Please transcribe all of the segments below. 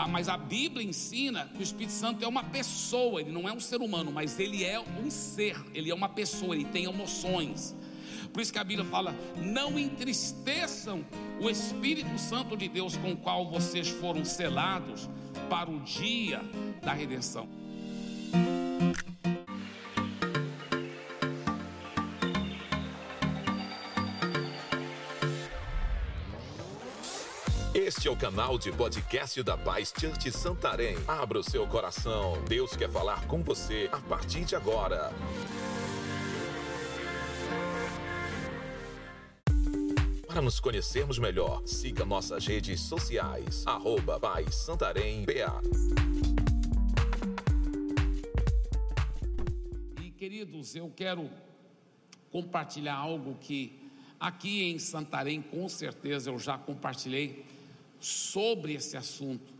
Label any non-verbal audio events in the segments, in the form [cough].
Ah, mas a Bíblia ensina que o Espírito Santo é uma pessoa, ele não é um ser humano, mas ele é um ser, ele é uma pessoa, ele tem emoções. Por isso que a Bíblia fala: não entristeçam o Espírito Santo de Deus com o qual vocês foram selados para o dia da redenção. Este é o canal de podcast da Paz Church Santarém. Abra o seu coração. Deus quer falar com você a partir de agora. Para nos conhecermos melhor, siga nossas redes sociais. Arroba Paz Santarém. E queridos, eu quero compartilhar algo que aqui em Santarém, com certeza eu já compartilhei sobre esse assunto,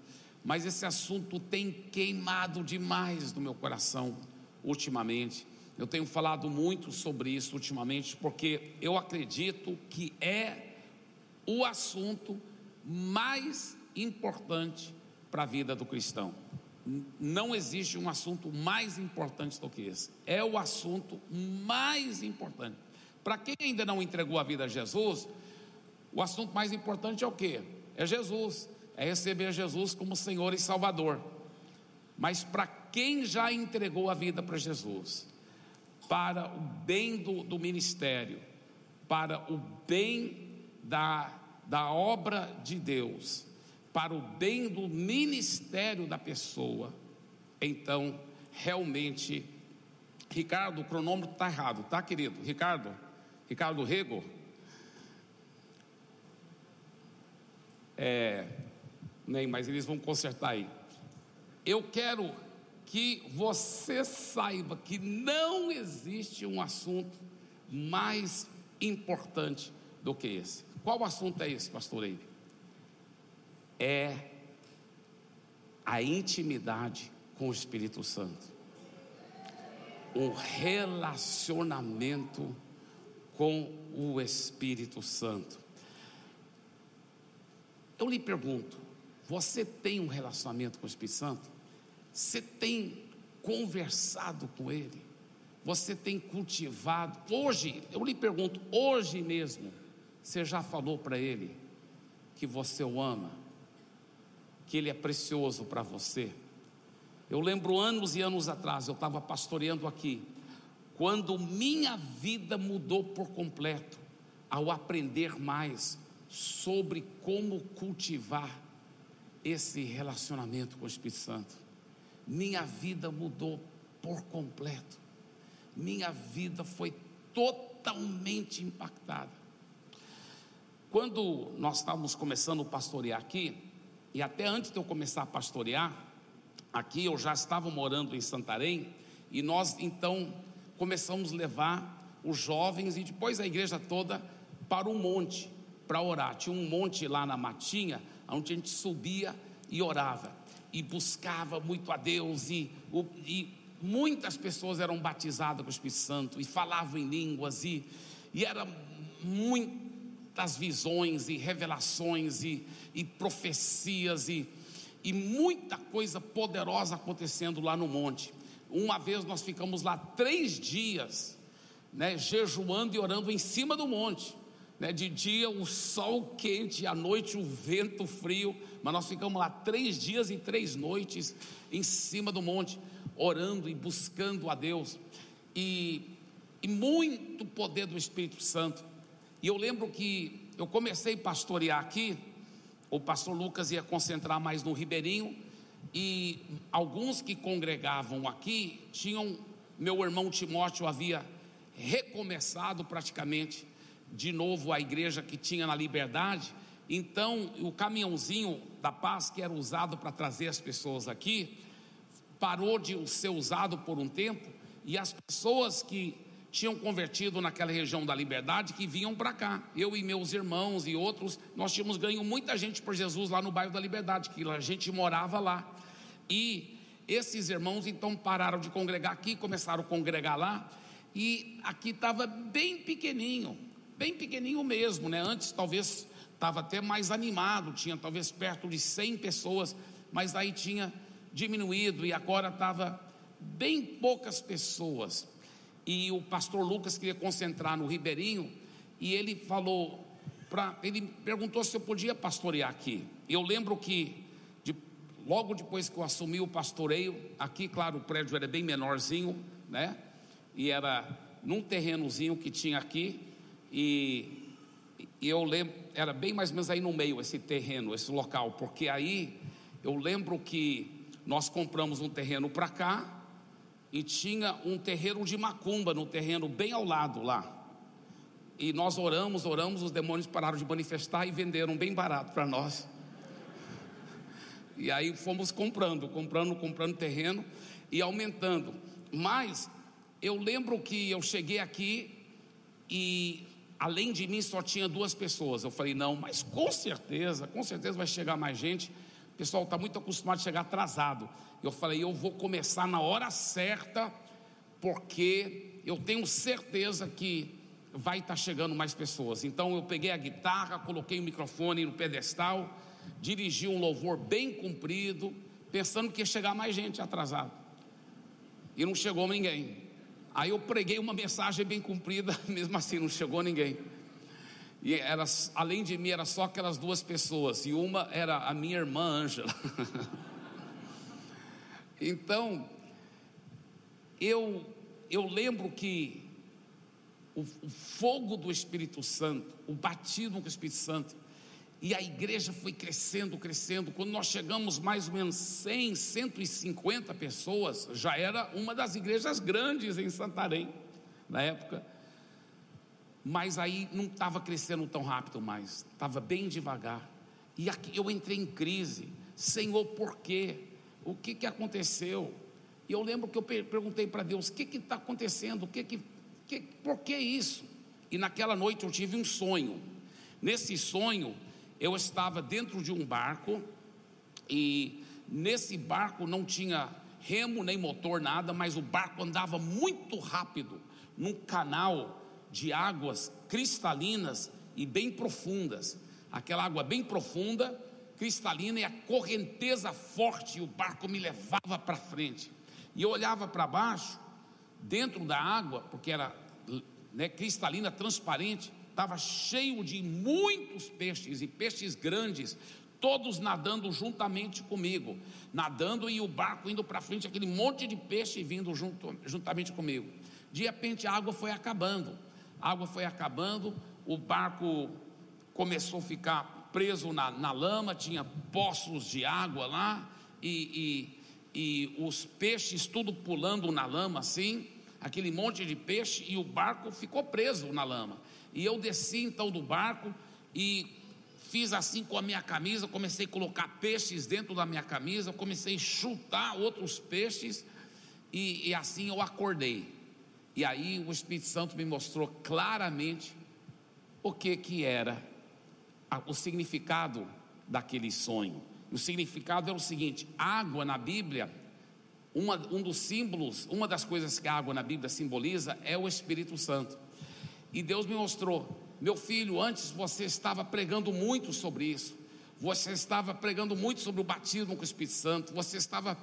mas esse assunto tem queimado demais no meu coração ultimamente. Eu tenho falado muito sobre isso ultimamente, porque eu acredito que é o assunto mais importante para a vida do cristão. Não existe um assunto mais importante do que esse. É o assunto mais importante. Para quem ainda não entregou a vida a Jesus, o assunto mais importante é o quê? É Jesus, é receber Jesus como Senhor e Salvador. Mas para quem já entregou a vida para Jesus, para o bem do, do ministério, para o bem da, da obra de Deus, para o bem do ministério da pessoa, então realmente, Ricardo, o cronômetro está errado, tá, querido? Ricardo, Ricardo Rego, É, nem, mas eles vão consertar aí. Eu quero que você saiba que não existe um assunto mais importante do que esse. Qual assunto é esse, pastor Eire? É a intimidade com o Espírito Santo. Um relacionamento com o Espírito Santo. Eu lhe pergunto: você tem um relacionamento com o Espírito Santo? Você tem conversado com Ele? Você tem cultivado? Hoje, eu lhe pergunto: hoje mesmo, você já falou para Ele que você o ama? Que Ele é precioso para você? Eu lembro anos e anos atrás, eu estava pastoreando aqui, quando minha vida mudou por completo, ao aprender mais sobre como cultivar esse relacionamento com o Espírito Santo. Minha vida mudou por completo. Minha vida foi totalmente impactada. Quando nós estávamos começando a pastorear aqui, e até antes de eu começar a pastorear, aqui eu já estava morando em Santarém, e nós então começamos a levar os jovens e depois a igreja toda para o monte para orar. Tinha um monte lá na matinha, onde a gente subia e orava, e buscava muito a Deus, e, e muitas pessoas eram batizadas com o Espírito Santo, e falavam em línguas, e, e eram muitas visões, e revelações, e, e profecias, e, e muita coisa poderosa acontecendo lá no monte. Uma vez nós ficamos lá três dias, né, jejuando e orando em cima do monte. Né? De dia o sol quente, à noite o vento frio, mas nós ficamos lá três dias e três noites em cima do monte, orando e buscando a Deus, e, e muito poder do Espírito Santo. E eu lembro que eu comecei a pastorear aqui, o pastor Lucas ia concentrar mais no Ribeirinho, e alguns que congregavam aqui tinham, meu irmão Timóteo havia recomeçado praticamente de novo a igreja que tinha na liberdade. Então, o caminhãozinho da paz que era usado para trazer as pessoas aqui, parou de ser usado por um tempo, e as pessoas que tinham convertido naquela região da liberdade que vinham para cá. Eu e meus irmãos e outros, nós tínhamos ganho muita gente por Jesus lá no bairro da Liberdade, que a gente morava lá. E esses irmãos então pararam de congregar aqui, começaram a congregar lá, e aqui estava bem pequenininho bem pequenininho mesmo, né? Antes talvez estava até mais animado, tinha talvez perto de 100 pessoas, mas aí tinha diminuído e agora estava bem poucas pessoas. E o pastor Lucas queria concentrar no Ribeirinho e ele falou para ele perguntou se eu podia pastorear aqui. Eu lembro que de, logo depois que eu assumi o pastoreio, aqui, claro, o prédio era bem menorzinho, né? E era num terrenozinho que tinha aqui e, e eu lembro, era bem mais ou menos aí no meio esse terreno, esse local, porque aí eu lembro que nós compramos um terreno para cá e tinha um terreiro de macumba no terreno bem ao lado lá. E nós oramos, oramos, os demônios pararam de manifestar e venderam bem barato para nós. E aí fomos comprando, comprando, comprando terreno e aumentando. Mas eu lembro que eu cheguei aqui e além de mim só tinha duas pessoas. Eu falei, não, mas com certeza, com certeza vai chegar mais gente pessoal está muito acostumado a chegar atrasado. Eu falei, eu vou começar na hora certa, porque eu tenho certeza que vai estar tá chegando mais pessoas. Então eu peguei a guitarra, coloquei o microfone no pedestal, dirigi um louvor bem comprido, pensando que ia chegar mais gente atrasado. E não chegou ninguém. Aí eu preguei uma mensagem bem comprida, [laughs] mesmo assim não chegou ninguém. E era, além de mim, era só aquelas duas pessoas, e uma era a minha irmã Ângela. [laughs] então, eu, eu lembro que o, o fogo do Espírito Santo, o batismo com o Espírito Santo, e a igreja foi crescendo, crescendo. Quando nós chegamos mais ou menos 100, 150 pessoas, já era uma das igrejas grandes em Santarém, na época mas aí não estava crescendo tão rápido mais, estava bem devagar. E aqui eu entrei em crise, Senhor, por quê? O que, que aconteceu? E eu lembro que eu perguntei para Deus: o que está acontecendo? O que que, que, por que isso? E naquela noite eu tive um sonho. Nesse sonho, eu estava dentro de um barco, e nesse barco não tinha remo nem motor, nada, mas o barco andava muito rápido num canal de águas cristalinas e bem profundas. Aquela água bem profunda, cristalina e a correnteza forte, e o barco me levava para frente. E eu olhava para baixo, dentro da água, porque era né, cristalina, transparente, estava cheio de muitos peixes e peixes grandes, todos nadando juntamente comigo, nadando e o barco indo para frente, aquele monte de peixe vindo junto, juntamente comigo. De repente a água foi acabando a água foi acabando, o barco começou a ficar preso na, na lama, tinha poços de água lá, e, e, e os peixes tudo pulando na lama assim, aquele monte de peixe, e o barco ficou preso na lama. E eu desci então do barco e fiz assim com a minha camisa, comecei a colocar peixes dentro da minha camisa, comecei a chutar outros peixes, e, e assim eu acordei. E aí o Espírito Santo me mostrou claramente o que que era o significado daquele sonho. O significado é o seguinte: água na Bíblia, uma, um dos símbolos, uma das coisas que a água na Bíblia simboliza é o Espírito Santo. E Deus me mostrou, meu filho, antes você estava pregando muito sobre isso. Você estava pregando muito sobre o batismo com o Espírito Santo. Você estava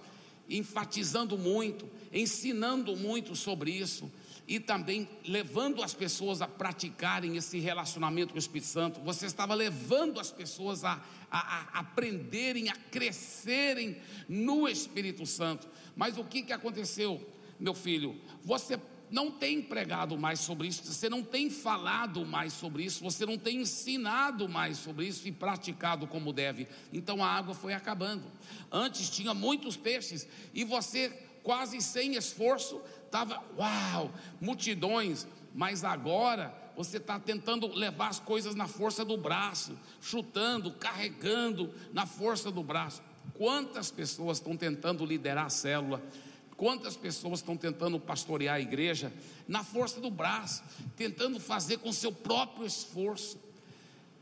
enfatizando muito, ensinando muito sobre isso e também levando as pessoas a praticarem esse relacionamento com o Espírito Santo, você estava levando as pessoas a, a, a aprenderem, a crescerem no Espírito Santo. Mas o que, que aconteceu, meu filho? Você não tem pregado mais sobre isso, você não tem falado mais sobre isso, você não tem ensinado mais sobre isso e praticado como deve. Então a água foi acabando. Antes tinha muitos peixes e você, quase sem esforço, estava, uau, multidões, mas agora você está tentando levar as coisas na força do braço, chutando, carregando na força do braço. Quantas pessoas estão tentando liderar a célula? Quantas pessoas estão tentando pastorear a igreja na força do braço, tentando fazer com seu próprio esforço?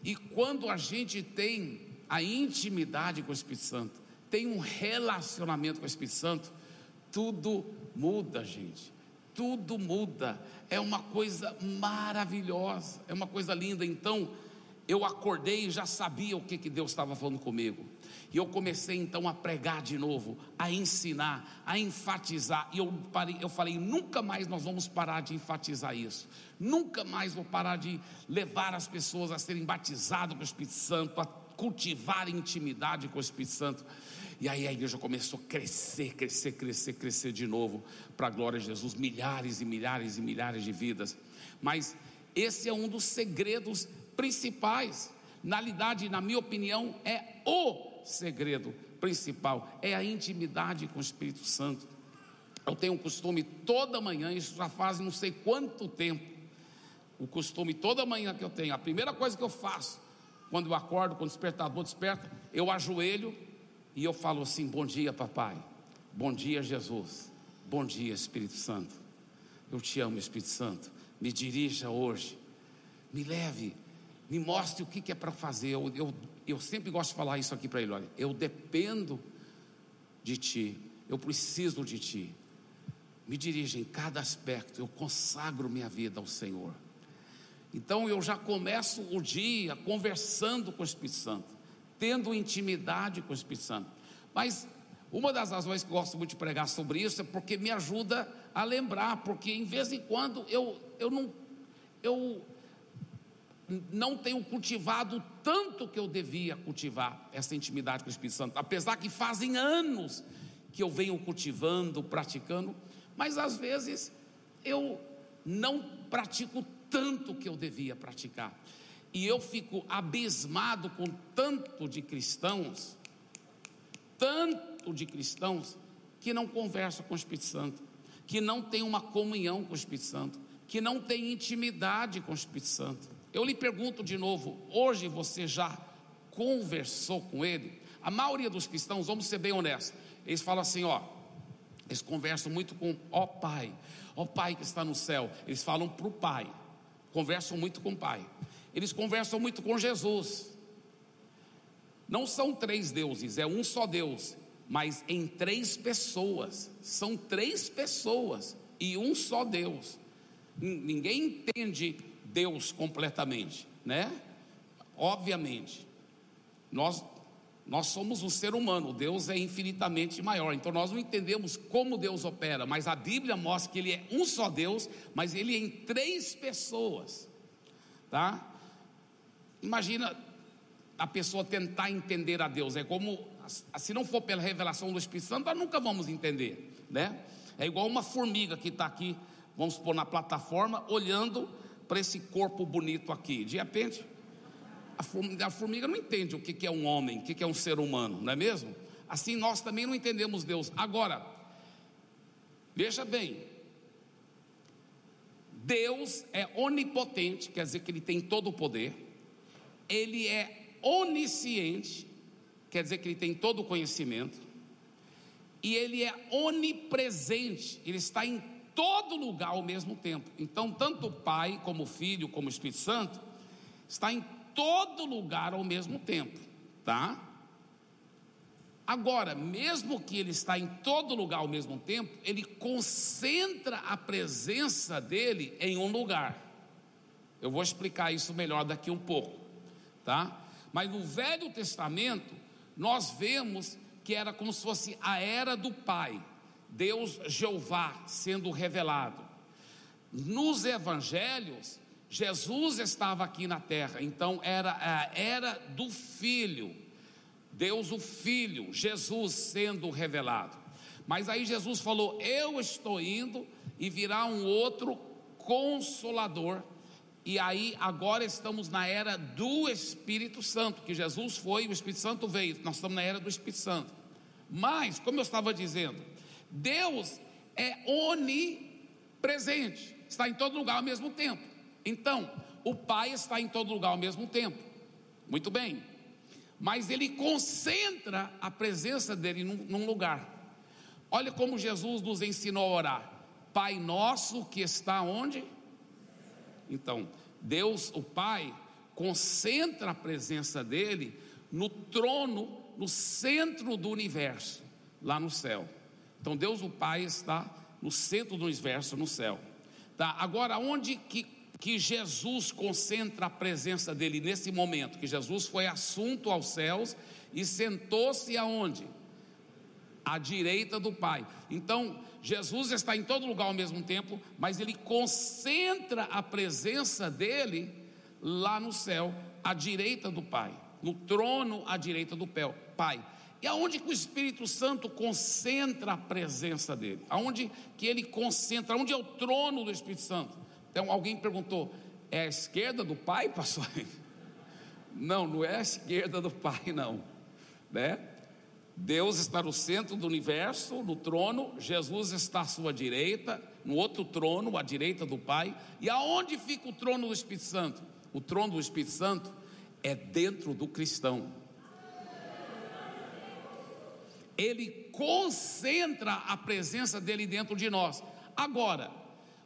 E quando a gente tem a intimidade com o Espírito Santo, tem um relacionamento com o Espírito Santo, tudo muda, gente. Tudo muda. É uma coisa maravilhosa, é uma coisa linda. Então, eu acordei e já sabia o que, que Deus estava falando comigo. E eu comecei então a pregar de novo, a ensinar, a enfatizar. E eu, parei, eu falei: nunca mais nós vamos parar de enfatizar isso. Nunca mais vou parar de levar as pessoas a serem batizadas com o Espírito Santo, a cultivar intimidade com o Espírito Santo. E aí a igreja começou a crescer, crescer, crescer, crescer de novo, para a glória de Jesus, milhares e milhares e milhares de vidas. Mas esse é um dos segredos principais. Na realidade, na minha opinião, é o segredo principal, é a intimidade com o Espírito Santo. Eu tenho um costume toda manhã, isso já faz não sei quanto tempo. O costume toda manhã que eu tenho, a primeira coisa que eu faço, quando eu acordo, quando o despertador desperta, eu ajoelho e eu falo assim: Bom dia, papai. Bom dia, Jesus. Bom dia, Espírito Santo. Eu te amo, Espírito Santo. Me dirija hoje. Me leve. Me mostre o que, é para fazer. Eu, eu, eu sempre gosto de falar isso aqui para ele: olha, eu dependo de ti. Eu preciso de ti. Me dirija em cada aspecto. Eu consagro minha vida ao Senhor. Então eu já começo o dia conversando com o Espírito Santo, tendo intimidade com o Espírito Santo. Mas uma das razões que eu gosto muito de pregar sobre isso é porque me ajuda a lembrar, porque em vez em quando eu, eu não eu não tenho cultivado tanto que eu devia cultivar essa intimidade com o Espírito Santo, apesar que fazem anos que eu venho cultivando, praticando, mas às vezes eu não pratico tanto que eu devia praticar. E eu fico abismado com tanto de cristãos, tanto de cristãos que não conversam com o Espírito Santo, que não tem uma comunhão com o Espírito Santo, que não tem intimidade com o Espírito Santo. Eu lhe pergunto de novo: hoje você já conversou com ele? A maioria dos cristãos, vamos ser bem honestos, eles falam assim: ó, eles conversam muito com ó Pai, ó Pai que está no céu. Eles falam para o Pai conversam muito com o Pai, eles conversam muito com Jesus. Não são três deuses, é um só Deus, mas em três pessoas. São três pessoas e um só Deus. Ninguém entende Deus completamente, né? Obviamente. Nós nós somos um ser humano, Deus é infinitamente maior, então nós não entendemos como Deus opera, mas a Bíblia mostra que Ele é um só Deus, mas Ele é em três pessoas, tá? Imagina a pessoa tentar entender a Deus, é como, se não for pela revelação do Espírito Santo, nós nunca vamos entender, né? É igual uma formiga que está aqui, vamos pôr na plataforma, olhando para esse corpo bonito aqui, de repente a formiga não entende o que é um homem, o que é um ser humano, não é mesmo? Assim nós também não entendemos Deus. Agora, veja bem, Deus é onipotente, quer dizer que Ele tem todo o poder, Ele é onisciente, quer dizer que Ele tem todo o conhecimento, e Ele é onipresente, Ele está em todo lugar ao mesmo tempo. Então, tanto o Pai, como o Filho, como o Espírito Santo, está em todo lugar ao mesmo tempo, tá? Agora, mesmo que ele está em todo lugar ao mesmo tempo, ele concentra a presença dele em um lugar. Eu vou explicar isso melhor daqui um pouco, tá? Mas no Velho Testamento, nós vemos que era como se fosse a era do Pai, Deus Jeová sendo revelado. Nos evangelhos, Jesus estava aqui na terra, então era a era do Filho, Deus o Filho, Jesus sendo revelado. Mas aí Jesus falou: Eu estou indo e virá um outro consolador. E aí agora estamos na era do Espírito Santo, que Jesus foi, o Espírito Santo veio. Nós estamos na era do Espírito Santo. Mas, como eu estava dizendo, Deus é onipresente, está em todo lugar ao mesmo tempo. Então, o Pai está em todo lugar ao mesmo tempo. Muito bem. Mas ele concentra a presença dele num, num lugar. Olha como Jesus nos ensinou a orar. Pai nosso que está onde? Então, Deus, o Pai, concentra a presença dele no trono, no centro do universo, lá no céu. Então, Deus, o Pai, está no centro do universo, no céu. Tá? Agora, onde que que Jesus concentra a presença dele nesse momento, que Jesus foi assunto aos céus e sentou-se aonde? À direita do Pai. Então, Jesus está em todo lugar ao mesmo tempo, mas ele concentra a presença dele lá no céu, à direita do Pai, no trono à direita do Pai. E aonde que o Espírito Santo concentra a presença dele? Aonde que ele concentra? Onde é o trono do Espírito Santo? Então alguém perguntou: é a esquerda do Pai, pastor? [laughs] Não, não é a esquerda do Pai, não, né? Deus está no centro do universo, no trono, Jesus está à sua direita, no outro trono, à direita do Pai. E aonde fica o trono do Espírito Santo? O trono do Espírito Santo é dentro do cristão. Ele concentra a presença dele dentro de nós. Agora,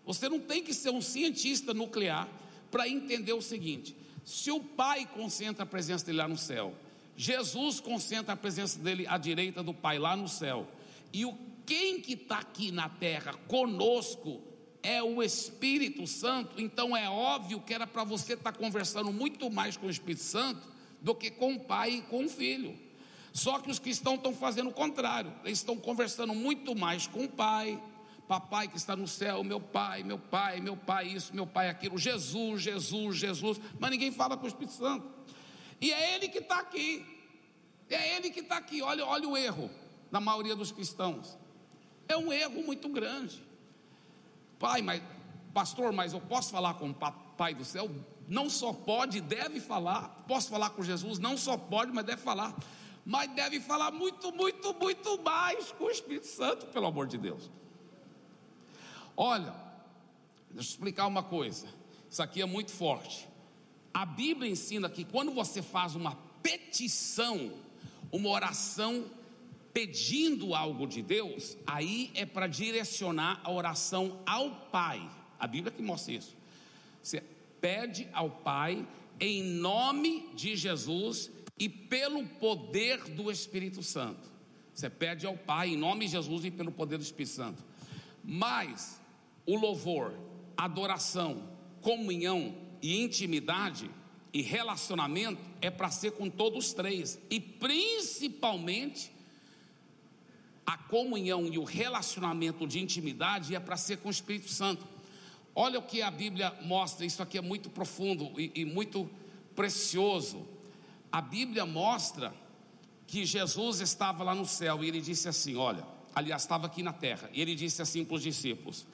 você não tem que ser um cientista nuclear para entender o seguinte: se o Pai concentra a presença dele lá no céu, Jesus concentra a presença dele à direita do Pai lá no céu, e o quem que está aqui na terra conosco é o Espírito Santo, então é óbvio que era para você estar tá conversando muito mais com o Espírito Santo do que com o Pai e com o Filho. Só que os cristãos estão fazendo o contrário, eles estão conversando muito mais com o Pai, papai que está no céu, meu pai, meu pai, meu pai, isso, meu pai, aquilo, Jesus, Jesus, Jesus, mas ninguém fala com o Espírito Santo. E é Ele que está aqui, é Ele que está aqui. Olha, olha o erro na maioria dos cristãos, é um erro muito grande. Pai, mas pastor, mas eu posso falar com o Pai do céu? Não só pode, deve falar. Posso falar com Jesus? Não só pode, mas deve falar. Mas deve falar muito, muito, muito mais com o Espírito Santo, pelo amor de Deus. Olha, deixa eu explicar uma coisa. Isso aqui é muito forte. A Bíblia ensina que quando você faz uma petição, uma oração pedindo algo de Deus, aí é para direcionar a oração ao Pai. A Bíblia que mostra isso. Você pede ao Pai em nome de Jesus e pelo poder do Espírito Santo. Você pede ao Pai em nome de Jesus e pelo poder do Espírito Santo. Mas o louvor, adoração, comunhão e intimidade e relacionamento é para ser com todos três e principalmente a comunhão e o relacionamento de intimidade é para ser com o Espírito Santo. Olha o que a Bíblia mostra, isso aqui é muito profundo e, e muito precioso. A Bíblia mostra que Jesus estava lá no céu e ele disse assim: Olha, aliás, estava aqui na terra, e ele disse assim para os discípulos: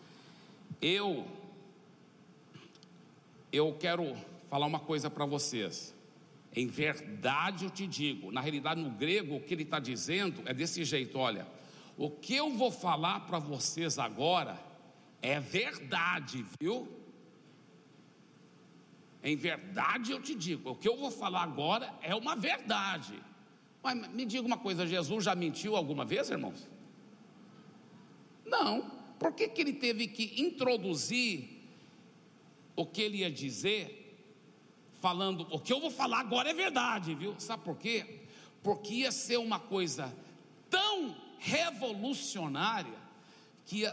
Eu, eu quero falar uma coisa para vocês. Em verdade eu te digo, na realidade no grego o que ele está dizendo é desse jeito: olha, o que eu vou falar para vocês agora é verdade, viu? Em verdade eu te digo, o que eu vou falar agora é uma verdade. Mas me diga uma coisa: Jesus já mentiu alguma vez, irmãos? Não. Por que, que ele teve que introduzir o que ele ia dizer, falando, o que eu vou falar agora é verdade, viu? Sabe por quê? Porque ia ser uma coisa tão revolucionária que,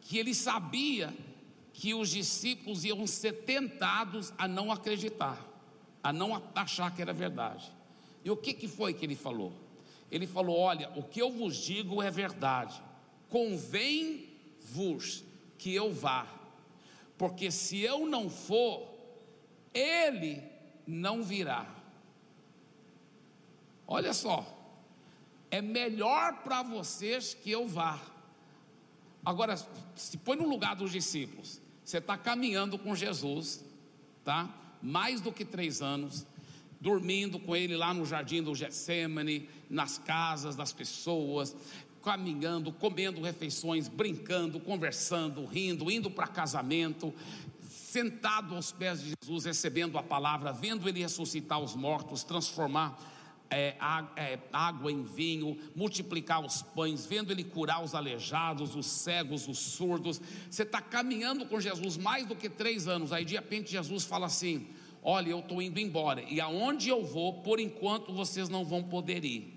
que ele sabia que os discípulos iam ser tentados a não acreditar, a não achar que era verdade. E o que, que foi que ele falou? Ele falou: Olha, o que eu vos digo é verdade, convém-vos que eu vá, porque se eu não for, ele não virá. Olha só, é melhor para vocês que eu vá. Agora, se põe no lugar dos discípulos, você está caminhando com Jesus, tá? Mais do que três anos, dormindo com ele lá no jardim do Getsemane, nas casas das pessoas, caminhando, comendo refeições, brincando, conversando, rindo, indo para casamento, sentado aos pés de Jesus, recebendo a palavra, vendo ele ressuscitar os mortos, transformar é, é, água em vinho, multiplicar os pães, vendo Ele curar os aleijados, os cegos, os surdos. Você está caminhando com Jesus mais do que três anos. Aí de repente Jesus fala assim: Olha, eu estou indo embora, e aonde eu vou, por enquanto vocês não vão poder ir.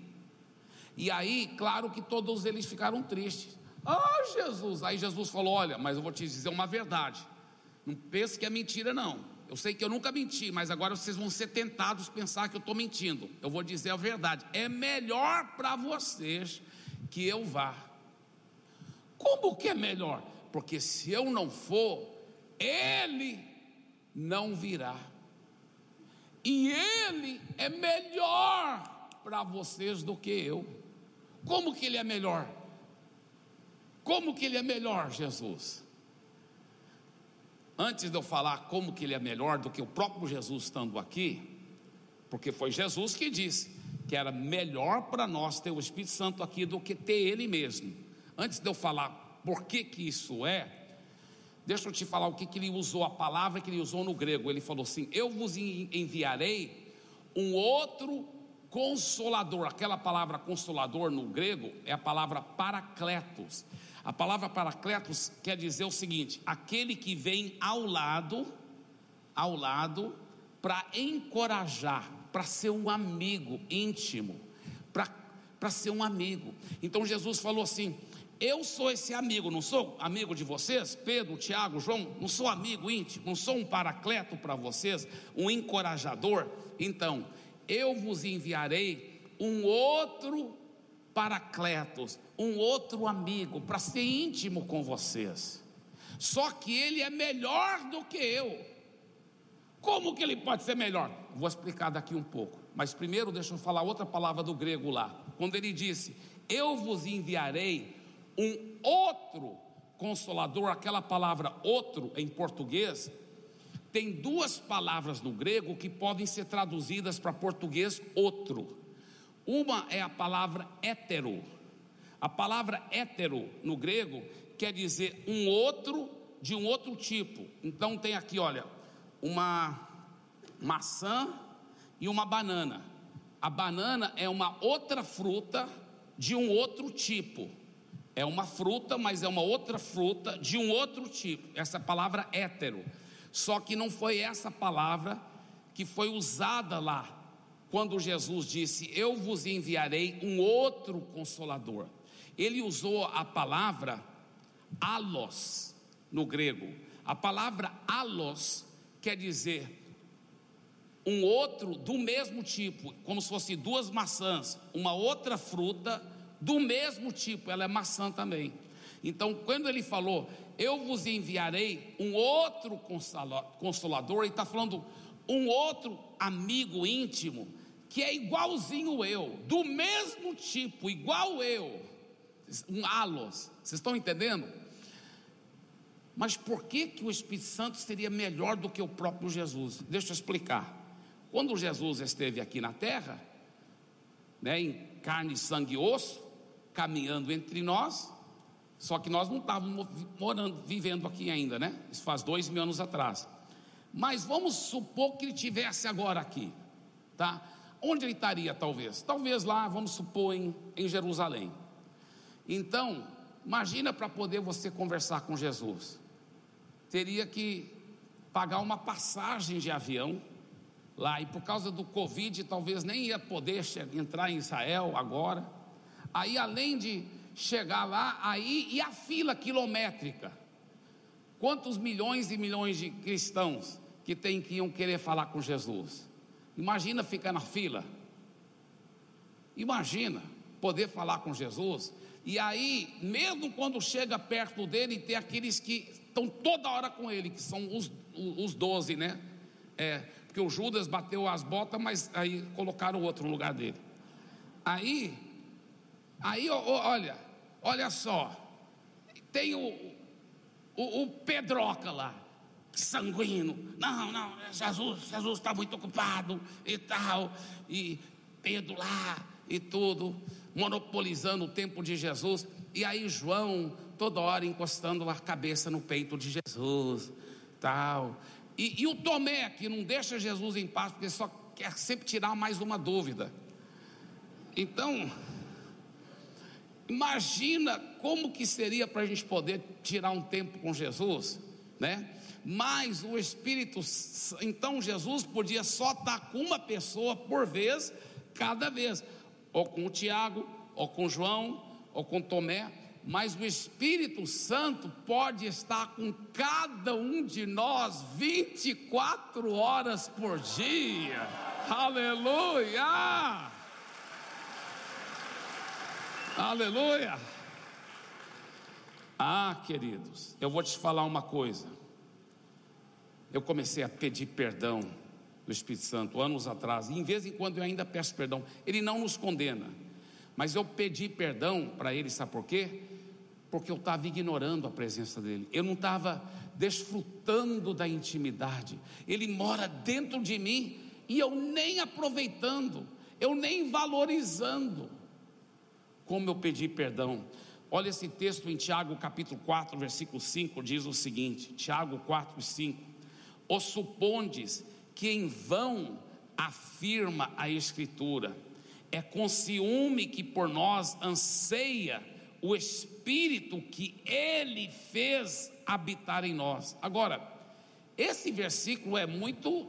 E aí, claro que todos eles ficaram tristes. Ah, Jesus! Aí Jesus falou: Olha, mas eu vou te dizer uma verdade. Não pense que é mentira, não. Eu sei que eu nunca menti, mas agora vocês vão ser tentados pensar que eu estou mentindo. Eu vou dizer a verdade. É melhor para vocês que eu vá. Como que é melhor? Porque se eu não for, ele não virá. E ele é melhor para vocês do que eu. Como que ele é melhor? Como que ele é melhor, Jesus? Antes de eu falar como que ele é melhor do que o próprio Jesus estando aqui, porque foi Jesus que disse que era melhor para nós ter o Espírito Santo aqui do que ter ele mesmo. Antes de eu falar por que que isso é, deixa eu te falar o que, que ele usou, a palavra que ele usou no grego. Ele falou assim: Eu vos enviarei um outro consolador. Aquela palavra consolador no grego é a palavra paracletos. A palavra paracletos quer dizer o seguinte: aquele que vem ao lado, ao lado, para encorajar, para ser um amigo íntimo, para ser um amigo. Então Jesus falou assim: eu sou esse amigo, não sou amigo de vocês? Pedro, Tiago, João, não sou amigo íntimo, não sou um paracleto para vocês, um encorajador? Então, eu vos enviarei um outro paracletos, um outro amigo para ser íntimo com vocês. Só que ele é melhor do que eu. Como que ele pode ser melhor? Vou explicar daqui um pouco. Mas primeiro deixa eu falar outra palavra do grego lá. Quando ele disse: "Eu vos enviarei um outro consolador", aquela palavra outro em português tem duas palavras no grego que podem ser traduzidas para português outro. Uma é a palavra hétero. A palavra hétero no grego quer dizer um outro de um outro tipo. Então tem aqui, olha, uma maçã e uma banana. A banana é uma outra fruta de um outro tipo. É uma fruta, mas é uma outra fruta de um outro tipo. Essa palavra hétero. Só que não foi essa palavra que foi usada lá quando Jesus disse: Eu vos enviarei um outro consolador. Ele usou a palavra alos no grego. A palavra alos quer dizer um outro do mesmo tipo, como se fosse duas maçãs, uma outra fruta do mesmo tipo, ela é maçã também. Então, quando ele falou, eu vos enviarei um outro consolador, ele está falando um outro amigo íntimo, que é igualzinho eu, do mesmo tipo, igual eu, um halos, vocês estão entendendo? Mas por que, que o Espírito Santo seria melhor do que o próprio Jesus? Deixa eu explicar. Quando Jesus esteve aqui na terra, né, em carne, sangue e osso, caminhando entre nós, só que nós não estávamos morando, vivendo aqui ainda, né? Isso faz dois mil anos atrás. Mas vamos supor que ele tivesse agora aqui, tá? Onde ele estaria, talvez? Talvez lá, vamos supor, em, em Jerusalém. Então, imagina para poder você conversar com Jesus. Teria que pagar uma passagem de avião lá, e por causa do Covid, talvez nem ia poder entrar em Israel agora. Aí, além de chegar lá, aí, e a fila quilométrica? Quantos milhões e milhões de cristãos que tem que iam querer falar com Jesus? Imagina ficar na fila. Imagina poder falar com Jesus. E aí, mesmo quando chega perto dele, tem aqueles que estão toda hora com ele, que são os, os doze, né? É, porque o Judas bateu as botas, mas aí colocaram outro no lugar dele. Aí, aí, olha, olha só, tem o, o, o Pedroca lá, sanguíneo. Não, não, Jesus, Jesus está muito ocupado e tal. E Pedro lá e tudo, monopolizando o tempo de Jesus. E aí João, toda hora encostando a cabeça no peito de Jesus, tal. E, e o Tomé, que não deixa Jesus em paz, porque só quer sempre tirar mais uma dúvida. Então, imagina como que seria para a gente poder tirar um tempo com Jesus, né? mas o Espírito, então Jesus podia só estar com uma pessoa por vez, cada vez, ou com o Tiago, ou com João, ou com Tomé, mas o Espírito Santo pode estar com cada um de nós 24 horas por dia. Aleluia! Aleluia! Ah, queridos, eu vou te falar uma coisa. Eu comecei a pedir perdão do Espírito Santo anos atrás, e em vez em quando eu ainda peço perdão. Ele não nos condena, mas eu pedi perdão para ele, sabe por quê? Porque eu estava ignorando a presença dele, eu não estava desfrutando da intimidade. Ele mora dentro de mim e eu nem aproveitando, eu nem valorizando. Como eu pedi perdão. Olha esse texto em Tiago capítulo 4, versículo 5, diz o seguinte: Tiago 4, 5. O supondes que em vão afirma a Escritura, é com ciúme que por nós anseia o Espírito que Ele fez habitar em nós. Agora, esse versículo é muito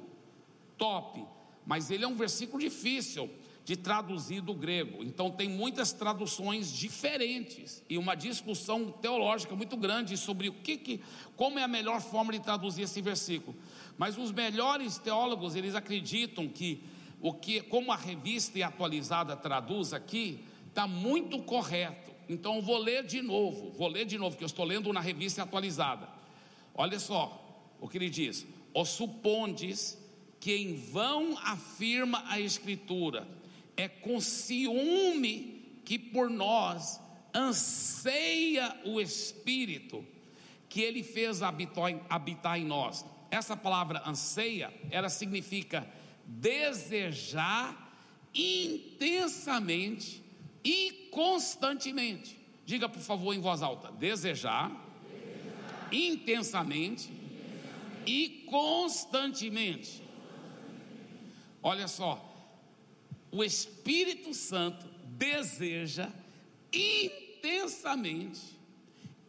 top, mas ele é um versículo difícil de traduzir do grego. Então tem muitas traduções diferentes e uma discussão teológica muito grande sobre o que, que como é a melhor forma de traduzir esse versículo. Mas os melhores teólogos, eles acreditam que o que como a revista e atualizada traduz aqui está muito correto. Então eu vou ler de novo, vou ler de novo que eu estou lendo na revista atualizada. Olha só o que ele diz: "O supondes que em vão afirma a escritura, é com ciúme que por nós anseia o Espírito que Ele fez habitar em nós. Essa palavra anseia, ela significa desejar intensamente e constantemente. Diga por favor em voz alta: desejar, desejar. Intensamente, intensamente e constantemente. Olha só, o Espírito Santo deseja intensamente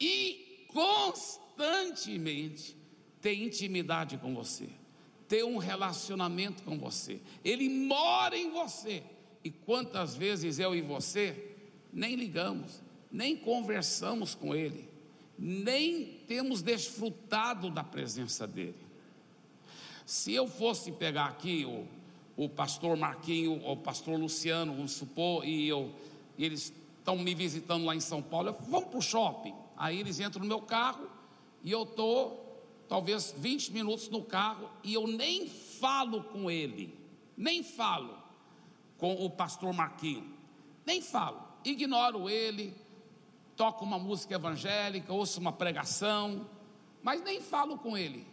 e constantemente ter intimidade com você, ter um relacionamento com você. Ele mora em você. E quantas vezes eu e você nem ligamos, nem conversamos com Ele, nem temos desfrutado da presença dEle. Se eu fosse pegar aqui o o pastor Marquinho, o pastor Luciano, vamos supor, e eu, eles estão me visitando lá em São Paulo, eu, vamos para o shopping. Aí eles entram no meu carro e eu estou talvez 20 minutos no carro e eu nem falo com ele, nem falo com o pastor Marquinho, nem falo, ignoro ele, toco uma música evangélica, ouço uma pregação, mas nem falo com ele.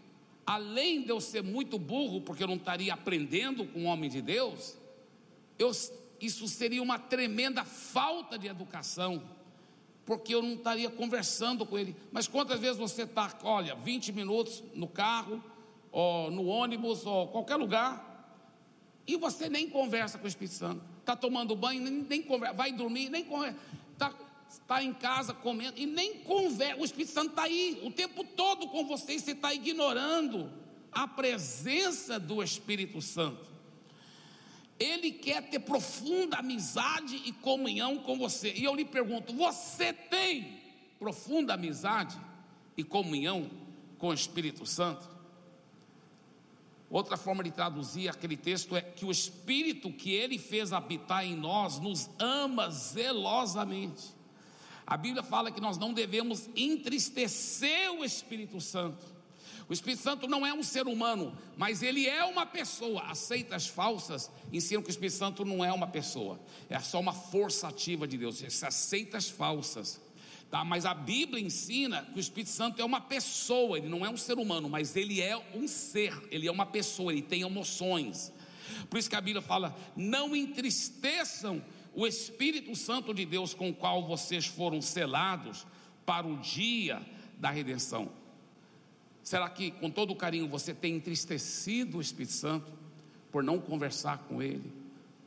Além de eu ser muito burro, porque eu não estaria aprendendo com o homem de Deus, eu, isso seria uma tremenda falta de educação, porque eu não estaria conversando com ele. Mas quantas vezes você está, olha, 20 minutos no carro, ou no ônibus, ou qualquer lugar, e você nem conversa com o Espírito Santo, está tomando banho, nem, nem conversa, vai dormir, nem conversa, está está em casa comendo e nem conversa. O Espírito Santo está aí o tempo todo com você e você está ignorando a presença do Espírito Santo. Ele quer ter profunda amizade e comunhão com você. E eu lhe pergunto: você tem profunda amizade e comunhão com o Espírito Santo? Outra forma de traduzir aquele texto é que o Espírito que ele fez habitar em nós nos ama zelosamente. A Bíblia fala que nós não devemos entristecer o Espírito Santo. O Espírito Santo não é um ser humano, mas ele é uma pessoa. As seitas falsas ensinam que o Espírito Santo não é uma pessoa, é só uma força ativa de Deus. Essas seitas falsas. Tá? Mas a Bíblia ensina que o Espírito Santo é uma pessoa, ele não é um ser humano, mas ele é um ser, ele é uma pessoa, ele tem emoções. Por isso que a Bíblia fala: não entristeçam o Espírito Santo de Deus com o qual vocês foram selados para o dia da redenção. Será que, com todo carinho, você tem entristecido o Espírito Santo por não conversar com Ele,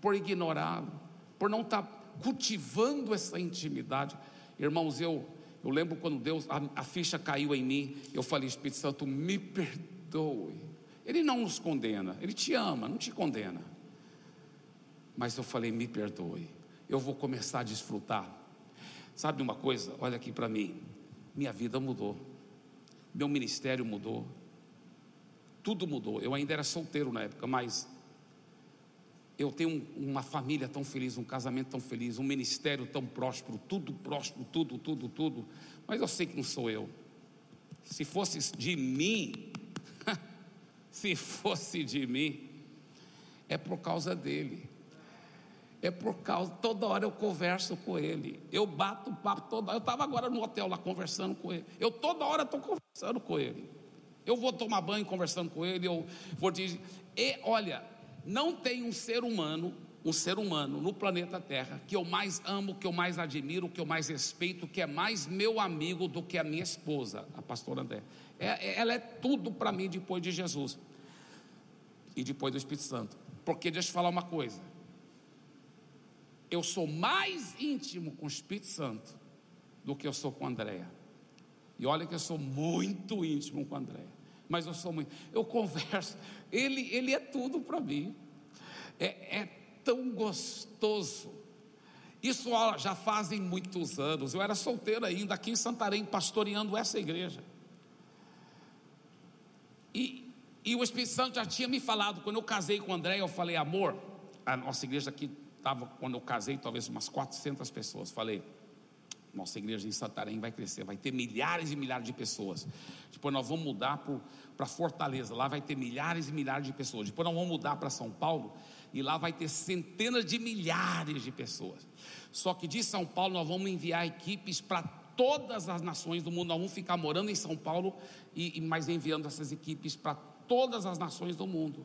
por ignorá-lo, por não estar cultivando essa intimidade? Irmãos, eu, eu lembro quando Deus, a, a ficha caiu em mim, eu falei, Espírito Santo, me perdoe. Ele não nos condena, Ele te ama, não te condena. Mas eu falei, me perdoe eu vou começar a desfrutar. Sabe uma coisa? Olha aqui para mim. Minha vida mudou. Meu ministério mudou. Tudo mudou. Eu ainda era solteiro na época, mas eu tenho uma família tão feliz, um casamento tão feliz, um ministério tão próspero, tudo próspero, tudo, tudo, tudo. Mas eu sei que não sou eu. Se fosse de mim, [laughs] se fosse de mim, é por causa dele. É por causa, toda hora eu converso com ele. Eu bato papo toda hora. Eu estava agora no hotel lá conversando com ele. Eu toda hora estou conversando com ele. Eu vou tomar banho conversando com ele. Eu vou dizer. E olha, não tem um ser humano, um ser humano no planeta Terra que eu mais amo, que eu mais admiro, que eu mais respeito, que é mais meu amigo do que a minha esposa, a pastora André. É, é ela é tudo para mim depois de Jesus e depois do Espírito Santo. Porque deixa eu falar uma coisa. Eu sou mais íntimo com o Espírito Santo do que eu sou com Andréia. E olha que eu sou muito íntimo com Andréia mas eu sou muito. Eu converso, ele, ele é tudo para mim. É, é tão gostoso. Isso já fazem muitos anos. Eu era solteiro ainda aqui em Santarém, pastoreando essa igreja. E, e o Espírito Santo já tinha me falado, quando eu casei com o André, eu falei, amor, a nossa igreja aqui estava, quando eu casei, talvez umas 400 pessoas. Falei, nossa igreja em Santarém vai crescer, vai ter milhares e milhares de pessoas. Depois nós vamos mudar para Fortaleza, lá vai ter milhares e milhares de pessoas. Depois nós vamos mudar para São Paulo e lá vai ter centenas de milhares de pessoas. Só que de São Paulo nós vamos enviar equipes para todas as nações do mundo. Nós vamos ficar morando em São Paulo e, e mais enviando essas equipes para todas as nações do mundo.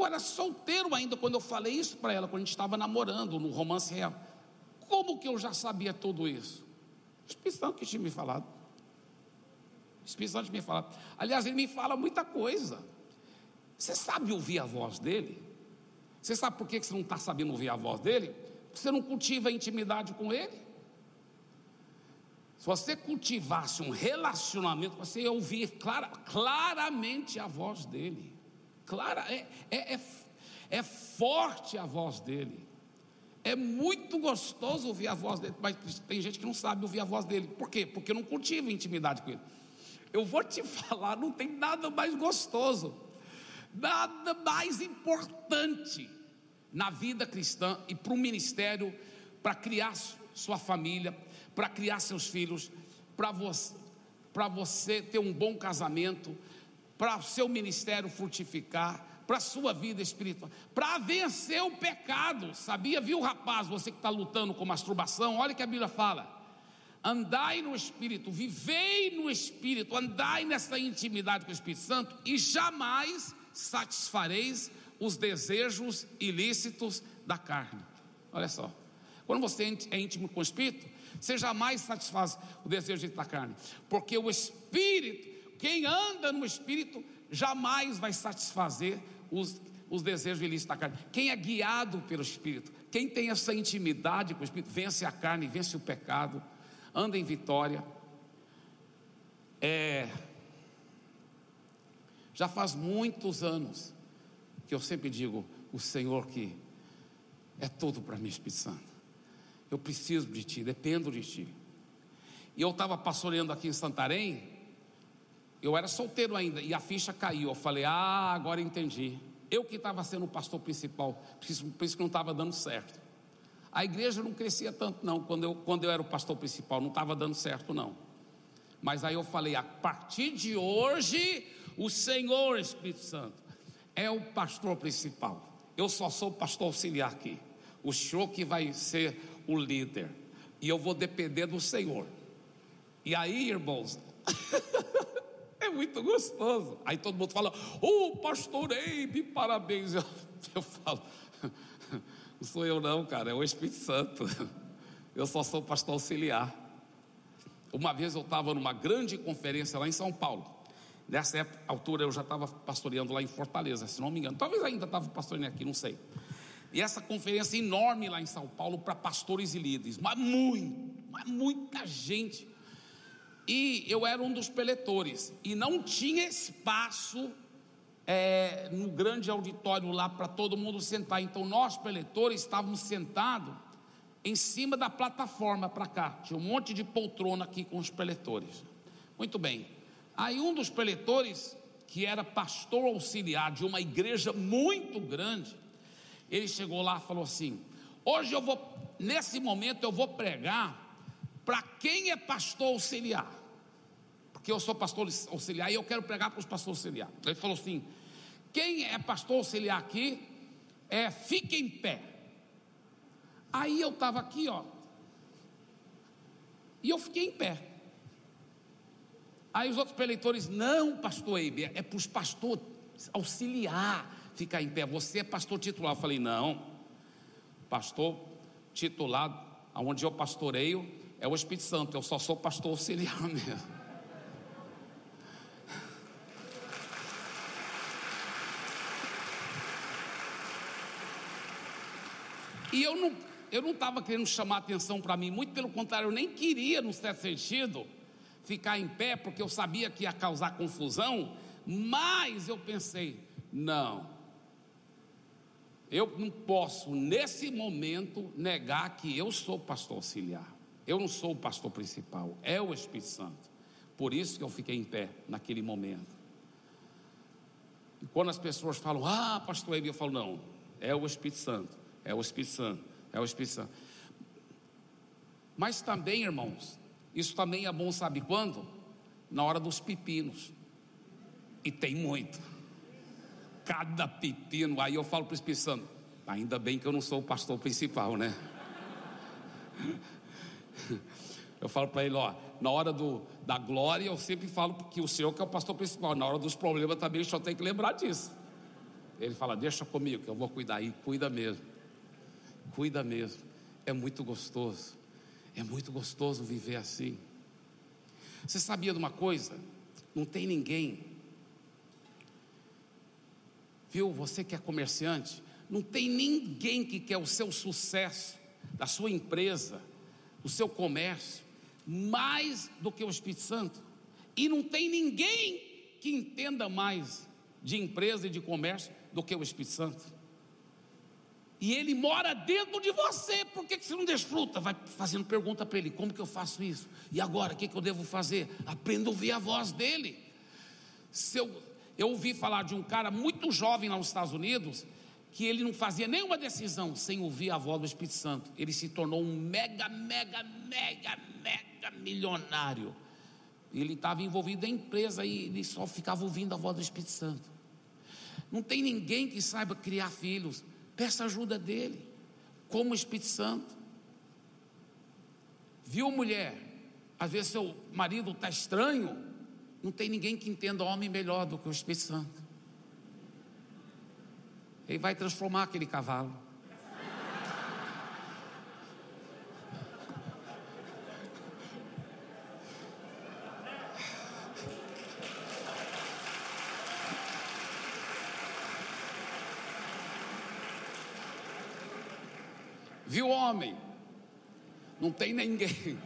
Eu era solteiro ainda quando eu falei isso para ela, quando a gente estava namorando no romance real. Como que eu já sabia tudo isso? O Espírito Santo que tinha me falado. O Espírito Santo tinha me falado. Aliás, ele me fala muita coisa. Você sabe ouvir a voz dele? Você sabe por que você não está sabendo ouvir a voz dele? Porque você não cultiva a intimidade com ele. Se você cultivasse um relacionamento, você ia ouvir clara, claramente a voz dele. Clara, é, é, é, é forte a voz dele. É muito gostoso ouvir a voz dele, mas tem gente que não sabe ouvir a voz dele. Por quê? Porque não cultiva intimidade com ele. Eu vou te [laughs] falar, não tem nada mais gostoso, nada mais importante na vida cristã e para o ministério, para criar sua família, para criar seus filhos, para você, para você ter um bom casamento, para o seu ministério frutificar, para a sua vida espiritual, para vencer o pecado. Sabia, viu, rapaz, você que está lutando com masturbação? Olha que a Bíblia fala. Andai no Espírito, vivei no Espírito, andai nessa intimidade com o Espírito Santo e jamais satisfareis os desejos ilícitos da carne. Olha só, quando você é íntimo com o Espírito, você jamais satisfaz o desejo da carne, porque o Espírito, quem anda no Espírito, jamais vai satisfazer os, os desejos ilícitos da carne. Quem é guiado pelo Espírito, quem tem essa intimidade com o Espírito, vence a carne, vence o pecado, anda em vitória. É, já faz muitos anos que eu sempre digo: o Senhor que é tudo para mim, Espírito Santo. Eu preciso de Ti, dependo de Ti. E eu estava pastoreando aqui em Santarém, eu era solteiro ainda e a ficha caiu. Eu falei, ah, agora entendi. Eu que estava sendo o pastor principal, por isso, que não estava dando certo. A igreja não crescia tanto, não, quando eu, quando eu era o pastor principal, não estava dando certo, não. Mas aí eu falei, a partir de hoje, o Senhor Espírito Santo é o pastor principal. Eu só sou o pastor auxiliar aqui. O senhor que vai ser o líder. E eu vou depender do Senhor. E aí, irmãos, [laughs] É muito gostoso. Aí todo mundo fala, ô oh, pastor Eibe, parabéns. [laughs] Eu, eu falo, não sou eu não, cara, é o Espírito Santo. Eu só sou pastor auxiliar. Uma vez eu estava numa grande conferência lá em São Paulo. Nessa época, altura eu já estava pastoreando lá em Fortaleza, se não me engano. Talvez ainda estava pastoreando aqui, não sei. E essa conferência enorme lá em São Paulo para pastores e líderes, mas muito, mas muita gente. E eu era um dos peletores. E não tinha espaço é, no grande auditório lá para todo mundo sentar. Então nós, peletores, estávamos sentados em cima da plataforma para cá. Tinha um monte de poltrona aqui com os preletores. Muito bem. Aí um dos preletores, que era pastor auxiliar de uma igreja muito grande, ele chegou lá e falou assim: Hoje eu vou, nesse momento, eu vou pregar para quem é pastor auxiliar. Porque eu sou pastor auxiliar e eu quero pregar para os pastores auxiliar. Ele falou assim: quem é pastor auxiliar aqui, é fique em pé. Aí eu estava aqui, ó. E eu fiquei em pé. Aí os outros preleitores, não, pastor Eibe, é para os pastores auxiliar ficar em pé. Você é pastor titular. Eu falei, não, pastor titulado, aonde eu pastoreio, é o Espírito Santo. Eu só sou pastor auxiliar [laughs] mesmo. E eu não eu não estava querendo chamar atenção para mim, muito pelo contrário, eu nem queria, no certo sentido, ficar em pé, porque eu sabia que ia causar confusão, mas eu pensei, não, eu não posso, nesse momento, negar que eu sou pastor auxiliar, eu não sou o pastor principal, é o Espírito Santo, por isso que eu fiquei em pé naquele momento. E quando as pessoas falam, ah, pastor Ebi, eu falo, não, é o Espírito Santo, é o Espírito Santo. É o Espírito Santo. Mas também, irmãos, isso também é bom, sabe quando? Na hora dos pepinos. E tem muito. Cada pepino. Aí eu falo para o Espírito Santo: ainda bem que eu não sou o pastor principal, né? Eu falo para ele: ó, na hora do, da glória, eu sempre falo que o Senhor que é o pastor principal. Na hora dos problemas também, eu só tenho que lembrar disso. Ele fala: deixa comigo, que eu vou cuidar. E cuida mesmo cuida mesmo. É muito gostoso. É muito gostoso viver assim. Você sabia de uma coisa? Não tem ninguém. Viu? Você que é comerciante, não tem ninguém que quer o seu sucesso, da sua empresa, do seu comércio, mais do que o Espírito Santo. E não tem ninguém que entenda mais de empresa e de comércio do que o Espírito Santo. E ele mora dentro de você, por que, você não desfruta? Vai fazendo pergunta para ele: como que eu faço isso? E agora, o que, que eu devo fazer? Aprenda a ouvir a voz dele. Se eu, eu ouvi falar de um cara muito jovem lá nos Estados Unidos, que ele não fazia nenhuma decisão sem ouvir a voz do Espírito Santo. Ele se tornou um mega, mega, mega, mega milionário. Ele estava envolvido em empresa e ele só ficava ouvindo a voz do Espírito Santo. Não tem ninguém que saiba criar filhos. Peça ajuda dele, como Espírito Santo. Viu, mulher? Às vezes seu marido está estranho, não tem ninguém que entenda homem melhor do que o Espírito Santo. Ele vai transformar aquele cavalo. Viu, homem? Não tem ninguém.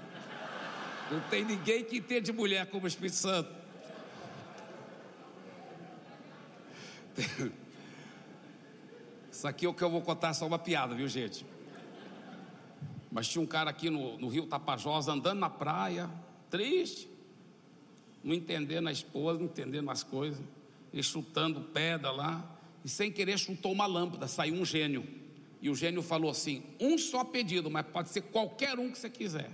Não tem ninguém que entende mulher como o Espírito Santo. Isso aqui é o que eu vou contar só uma piada, viu, gente? Mas tinha um cara aqui no, no Rio Tapajós andando na praia, triste, não entendendo a esposa, não entendendo as coisas, ele chutando pedra lá, e sem querer chutou uma lâmpada, saiu um gênio. E o gênio falou assim: um só pedido, mas pode ser qualquer um que você quiser.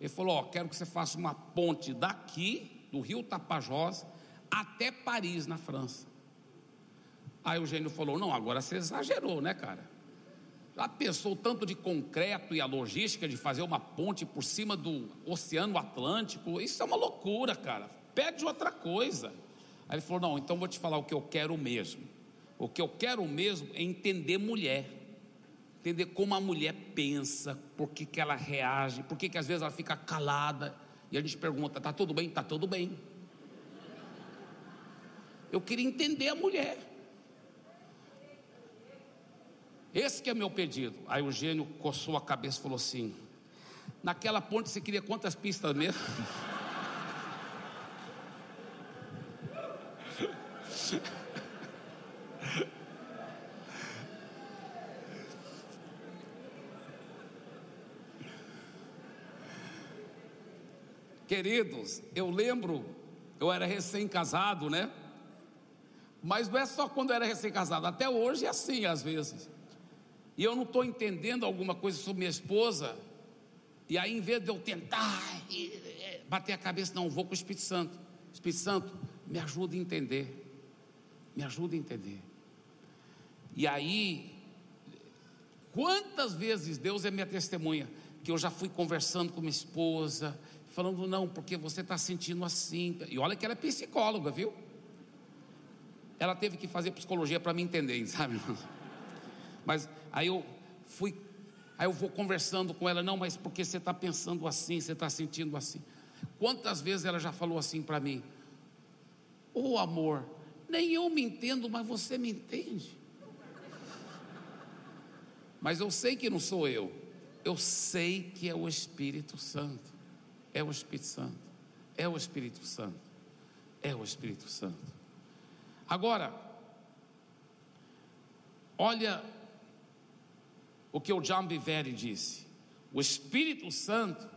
Ele falou: Ó, quero que você faça uma ponte daqui, do rio Tapajós, até Paris, na França. Aí o gênio falou: Não, agora você exagerou, né, cara? Já pensou tanto de concreto e a logística de fazer uma ponte por cima do Oceano Atlântico? Isso é uma loucura, cara. Pede outra coisa. Aí ele falou: Não, então vou te falar o que eu quero mesmo. O que eu quero mesmo é entender mulher entender como a mulher pensa, por que, que ela reage, por que, que às vezes ela fica calada, e a gente pergunta: está tudo bem? Está tudo bem. Eu queria entender a mulher. Esse que é meu pedido. Aí o gênio coçou a cabeça e falou assim: naquela ponte você queria quantas pistas mesmo? [laughs] Queridos, eu lembro, eu era recém-casado, né? Mas não é só quando eu era recém-casado, até hoje é assim às vezes. E eu não estou entendendo alguma coisa sobre minha esposa, e aí, em vez de eu tentar bater a cabeça, não, vou com o Espírito Santo. Espírito Santo, me ajuda a entender. Me ajuda a entender. E aí, quantas vezes Deus é minha testemunha, que eu já fui conversando com minha esposa, falando, não, porque você está sentindo assim. E olha que ela é psicóloga, viu? Ela teve que fazer psicologia para me entender, [laughs] sabe? Mas aí eu fui, aí eu vou conversando com ela, não, mas porque você está pensando assim, você está sentindo assim. Quantas vezes ela já falou assim para mim? Ô oh, amor, nem eu me entendo, mas você me entende. Mas eu sei que não sou eu, eu sei que é o Espírito Santo. É o Espírito Santo. É o Espírito Santo. É o Espírito Santo. Agora, olha o que o John Biveri disse. O Espírito Santo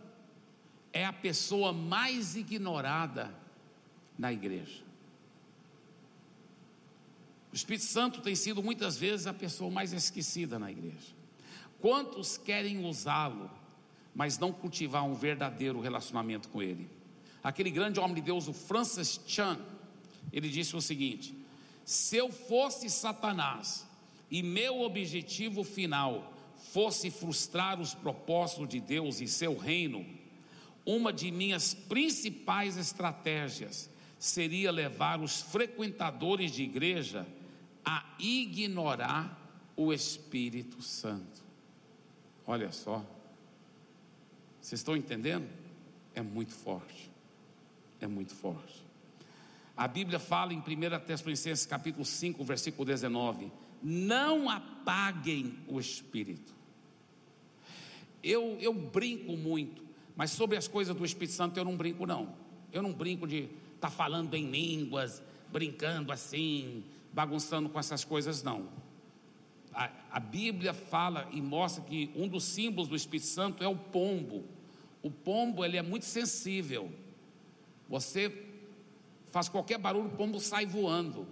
é a pessoa mais ignorada na igreja. O Espírito Santo tem sido muitas vezes a pessoa mais esquecida na igreja. Quantos querem usá-lo, mas não cultivar um verdadeiro relacionamento com ele? Aquele grande homem de Deus, o Francis Chan, ele disse o seguinte: se eu fosse Satanás e meu objetivo final fosse frustrar os propósitos de Deus e seu reino, uma de minhas principais estratégias seria levar os frequentadores de igreja a ignorar o Espírito Santo. Olha só, vocês estão entendendo? É muito forte, é muito forte. A Bíblia fala em 1 Tessalonicenses capítulo 5, versículo 19: Não apaguem o Espírito. Eu, eu brinco muito, mas sobre as coisas do Espírito Santo eu não brinco, não. Eu não brinco de estar tá falando em línguas, brincando assim, bagunçando com essas coisas, não. A, a Bíblia fala e mostra que um dos símbolos do Espírito Santo é o pombo. O pombo ele é muito sensível. Você faz qualquer barulho, o pombo sai voando.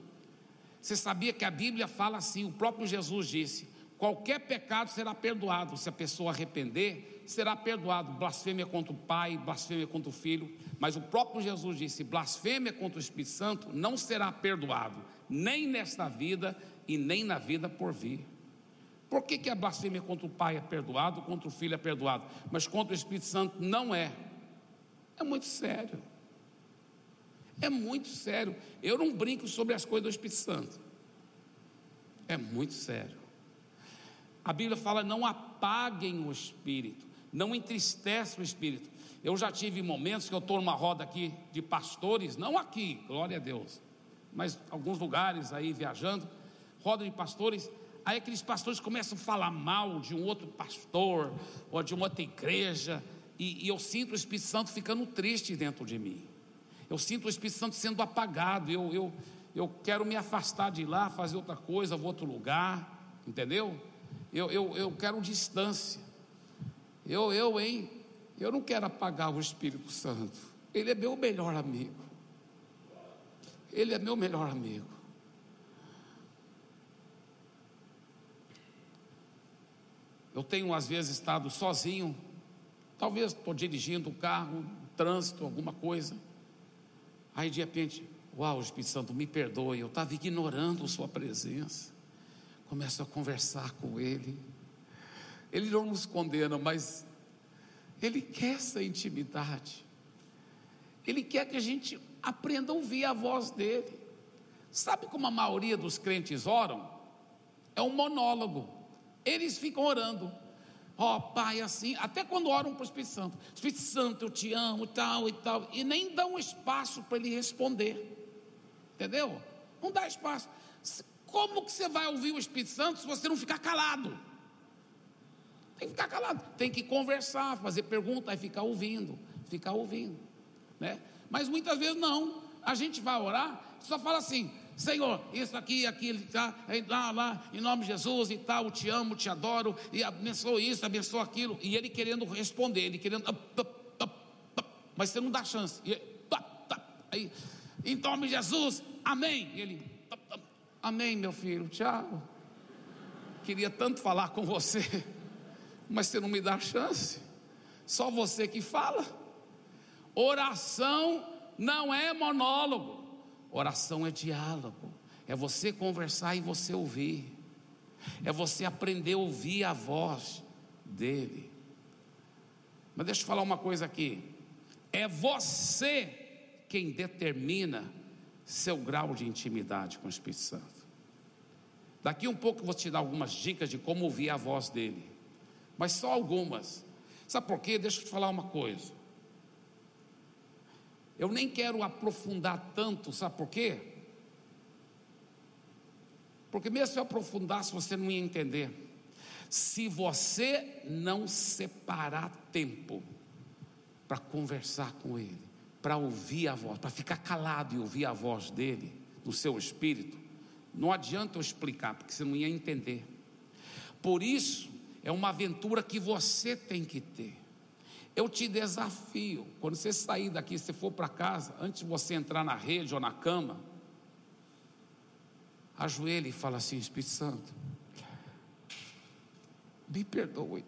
Você sabia que a Bíblia fala assim, o próprio Jesus disse: qualquer pecado será perdoado, se a pessoa arrepender, será perdoado. Blasfêmia contra o Pai, blasfêmia contra o Filho, mas o próprio Jesus disse: blasfêmia contra o Espírito Santo não será perdoado, nem nesta vida e nem na vida por vir. Por que, que a blasfêmia contra o Pai é perdoado, contra o Filho é perdoado, mas contra o Espírito Santo não é? É muito sério. É muito sério. Eu não brinco sobre as coisas do Espírito Santo. É muito sério. A Bíblia fala: não apaguem o espírito, não entristeçam o espírito. Eu já tive momentos que eu estou numa roda aqui de pastores, não aqui, glória a Deus, mas alguns lugares aí viajando, roda de pastores, aí aqueles pastores começam a falar mal de um outro pastor ou de uma outra igreja, e, e eu sinto o Espírito Santo ficando triste dentro de mim. Eu sinto o Espírito Santo sendo apagado. Eu, eu, eu quero me afastar de lá, fazer outra coisa, vou outro lugar, entendeu? Eu, eu, eu quero distância. Eu, eu, hein? Eu não quero apagar o Espírito Santo. Ele é meu melhor amigo. Ele é meu melhor amigo. Eu tenho às vezes estado sozinho, talvez estou dirigindo o carro, trânsito, alguma coisa. Aí de repente, uau, Espírito Santo, me perdoe, eu estava ignorando Sua presença. Começo a conversar com Ele. Ele não nos condena, mas Ele quer essa intimidade. Ele quer que a gente aprenda a ouvir a voz dele. Sabe como a maioria dos crentes oram? É um monólogo. Eles ficam orando. Ó oh, Pai, assim, até quando oram para o Espírito Santo, Espírito Santo, eu te amo, tal e tal, e nem dão espaço para ele responder, entendeu? Não dá espaço. Como que você vai ouvir o Espírito Santo se você não ficar calado? Tem que ficar calado, tem que conversar, fazer pergunta, aí ficar ouvindo, ficar ouvindo, né? Mas muitas vezes não, a gente vai orar, só fala assim: Senhor, isso aqui, aquilo, tá, lá, lá, em nome de Jesus e tal, te amo, te adoro, e abençoa isso, abençoa aquilo, e ele querendo responder, ele querendo. mas você não dá chance. E, aí, em nome de Jesus, amém. E ele, amém, meu filho, tchau. Queria tanto falar com você, mas você não me dá chance. Só você que fala. Oração não é monólogo, oração é diálogo. É você conversar e você ouvir. É você aprender a ouvir a voz dele. Mas deixa eu falar uma coisa aqui. É você quem determina seu grau de intimidade com o Espírito Santo. Daqui um pouco eu vou te dar algumas dicas de como ouvir a voz dele. Mas só algumas. Sabe por quê? Deixa eu te falar uma coisa. Eu nem quero aprofundar tanto, sabe por quê? Porque mesmo se eu aprofundasse, você não ia entender. Se você não separar tempo para conversar com Ele, para ouvir a voz, para ficar calado e ouvir a voz dele, no seu espírito, não adianta eu explicar, porque você não ia entender. Por isso, é uma aventura que você tem que ter. Eu te desafio, quando você sair daqui, se for para casa, antes de você entrar na rede ou na cama, ajoelhe e fala assim: Espírito Santo, me perdoe.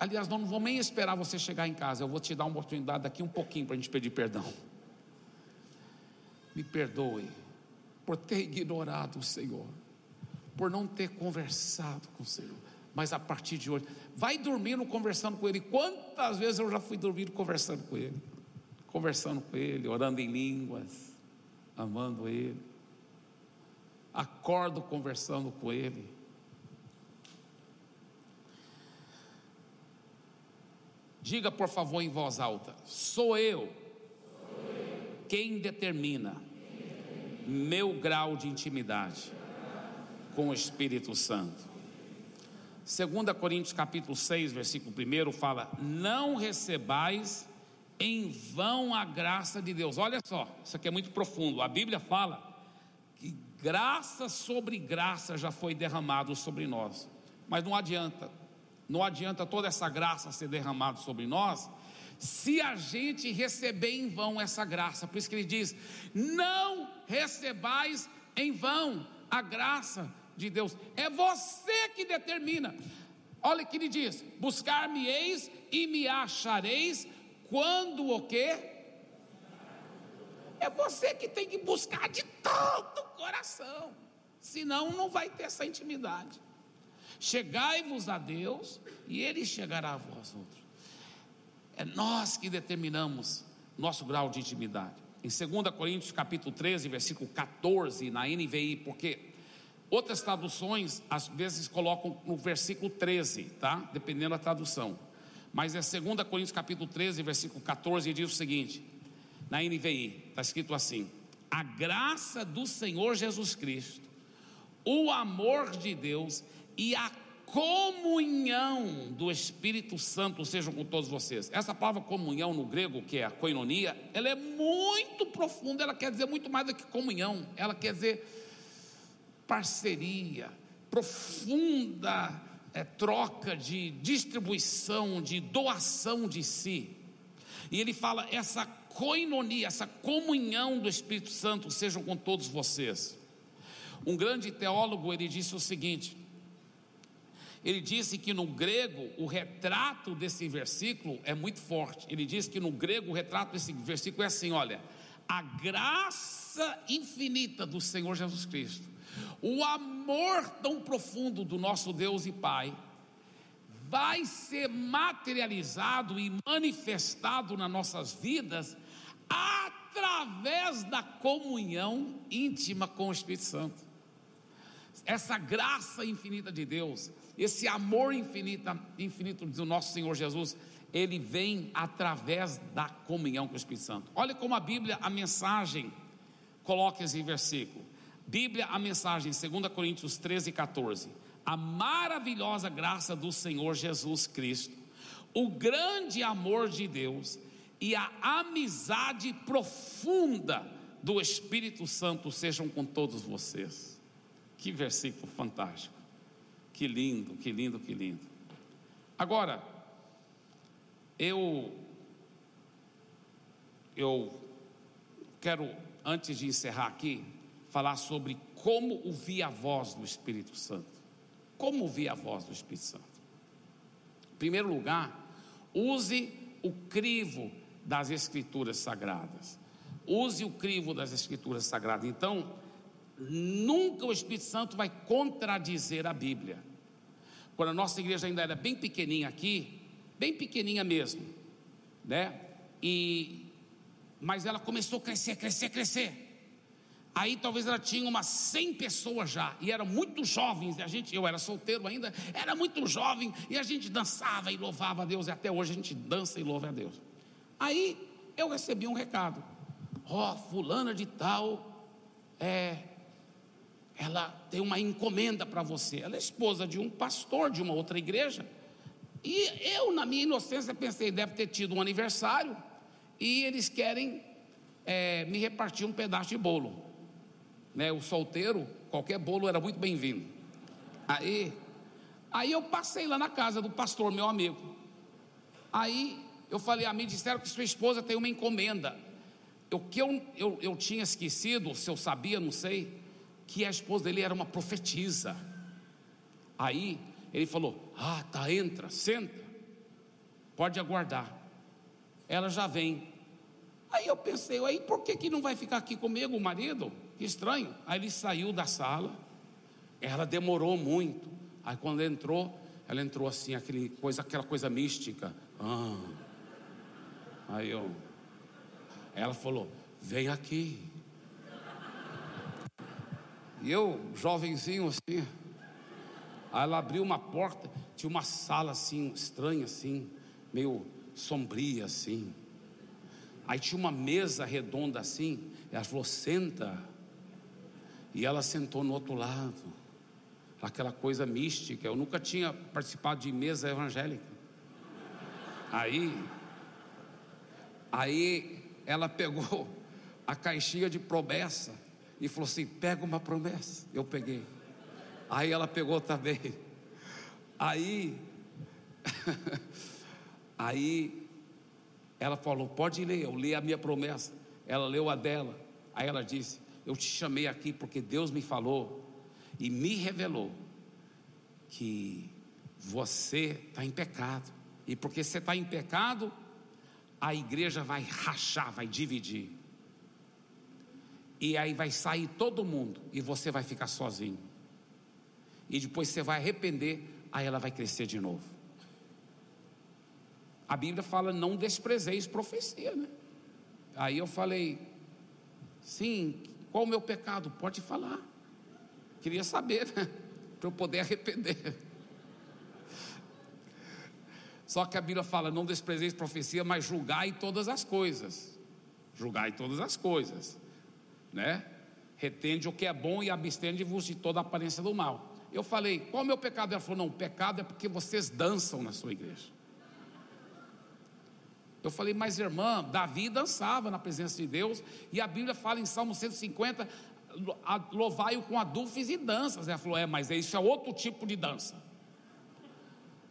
Aliás, não vamos nem esperar você chegar em casa, eu vou te dar uma oportunidade daqui um pouquinho para a gente pedir perdão. Me perdoe por ter ignorado o Senhor, por não ter conversado com o Senhor mas a partir de hoje, vai dormindo conversando com Ele. Quantas vezes eu já fui dormindo conversando com Ele? Conversando com Ele, orando em línguas, amando Ele. Acordo conversando com Ele. Diga por favor em voz alta: sou eu, quem determina meu grau de intimidade com o Espírito Santo. 2 Coríntios capítulo 6, versículo 1 fala: Não recebais em vão a graça de Deus. Olha só, isso aqui é muito profundo. A Bíblia fala que graça sobre graça já foi derramado sobre nós. Mas não adianta, não adianta toda essa graça ser derramada sobre nós, se a gente receber em vão essa graça. Por isso que ele diz: Não recebais em vão a graça de Deus. É você que determina. Olha que ele diz: buscar-me-eis e me achareis quando o quê? É você que tem que buscar de todo o coração. Senão não vai ter essa intimidade. Chegai-vos a Deus e ele chegará a vós outros. É nós que determinamos nosso grau de intimidade. Em 2 Coríntios capítulo 13, versículo 14, na NVI, porque Outras traduções, às vezes, colocam no versículo 13, tá? Dependendo da tradução. Mas é 2 Coríntios capítulo 13, versículo 14, e diz o seguinte: na NVI, está escrito assim: A graça do Senhor Jesus Cristo, o amor de Deus e a comunhão do Espírito Santo sejam com todos vocês. Essa palavra comunhão no grego, que é a koinonia, ela é muito profunda, ela quer dizer muito mais do que comunhão, ela quer dizer parceria, profunda é, troca de distribuição, de doação de si. E ele fala: essa coinonia, essa comunhão do Espírito Santo sejam com todos vocês. Um grande teólogo ele disse o seguinte: ele disse que no grego o retrato desse versículo é muito forte. Ele disse que no grego o retrato desse versículo é assim: olha, a graça infinita do Senhor Jesus Cristo o amor tão profundo do nosso Deus e Pai vai ser materializado e manifestado nas nossas vidas através da comunhão íntima com o Espírito Santo. Essa graça infinita de Deus, esse amor infinito, infinito do nosso Senhor Jesus, ele vem através da comunhão com o Espírito Santo. Olha como a Bíblia, a mensagem, coloca esse versículo. Bíblia, a mensagem, 2 Coríntios 13 e 14. A maravilhosa graça do Senhor Jesus Cristo, o grande amor de Deus e a amizade profunda do Espírito Santo sejam com todos vocês. Que versículo fantástico. Que lindo, que lindo, que lindo. Agora, eu eu quero, antes de encerrar aqui, falar sobre como ouvir a voz do Espírito Santo. Como ouvir a voz do Espírito Santo? Em primeiro lugar, use o crivo das Escrituras Sagradas. Use o crivo das Escrituras Sagradas. Então, nunca o Espírito Santo vai contradizer a Bíblia. Quando a nossa igreja ainda era bem pequenininha aqui, bem pequenininha mesmo, né? E mas ela começou a crescer, crescer, crescer. Aí talvez ela tinha umas 100 pessoas já, e eram muito jovens, e a gente, eu era solteiro ainda, era muito jovem, e a gente dançava e louvava a Deus, e até hoje a gente dança e louva a Deus. Aí eu recebi um recado: Ó, oh, fulana de tal, é, ela tem uma encomenda para você. Ela é esposa de um pastor de uma outra igreja. E eu, na minha inocência, pensei, deve ter tido um aniversário e eles querem é, me repartir um pedaço de bolo. Né, o solteiro, qualquer bolo era muito bem-vindo. Aí, aí eu passei lá na casa do pastor, meu amigo. Aí eu falei, a ah, mim disseram que sua esposa tem uma encomenda. O que eu, eu, eu tinha esquecido, se eu sabia, não sei, que a esposa dele era uma profetisa. Aí ele falou: Ah, tá, entra, senta, pode aguardar. Ela já vem. Aí eu pensei, aí por que, que não vai ficar aqui comigo o marido? Que estranho. Aí ele saiu da sala, ela demorou muito. Aí quando entrou, ela entrou assim, aquele coisa, aquela coisa mística. Ah. Aí eu, ela falou: vem aqui. E eu, jovenzinho assim, aí ela abriu uma porta, tinha uma sala assim, estranha assim, meio sombria assim. Aí tinha uma mesa redonda assim, ela falou: senta. E ela sentou no outro lado, aquela coisa mística. Eu nunca tinha participado de mesa evangélica. Aí, aí ela pegou a caixinha de promessa e falou assim: pega uma promessa. Eu peguei. Aí ela pegou também. Aí, [laughs] aí ela falou: pode ler. Eu li a minha promessa. Ela leu a dela. Aí ela disse: Eu te chamei aqui porque Deus me falou e me revelou que você está em pecado. E porque você está em pecado, a igreja vai rachar, vai dividir e aí vai sair todo mundo e você vai ficar sozinho. E depois você vai arrepender, aí ela vai crescer de novo. A Bíblia fala: não desprezeis profecia, né? Aí eu falei: sim, qual o meu pecado? Pode falar. Queria saber, né? Para eu poder arrepender. Só que a Bíblia fala: não desprezeis profecia, mas julgai todas as coisas. Julgai todas as coisas né? Retende o que é bom e abstende-vos de toda aparência do mal. Eu falei, qual o meu pecado? Ela falou, não, pecado é porque vocês dançam na sua igreja. Eu falei, mas irmã, Davi dançava na presença de Deus, e a Bíblia fala em Salmo 150, louvai-o com adufes e danças. Ela falou, é, mas isso é outro tipo de dança.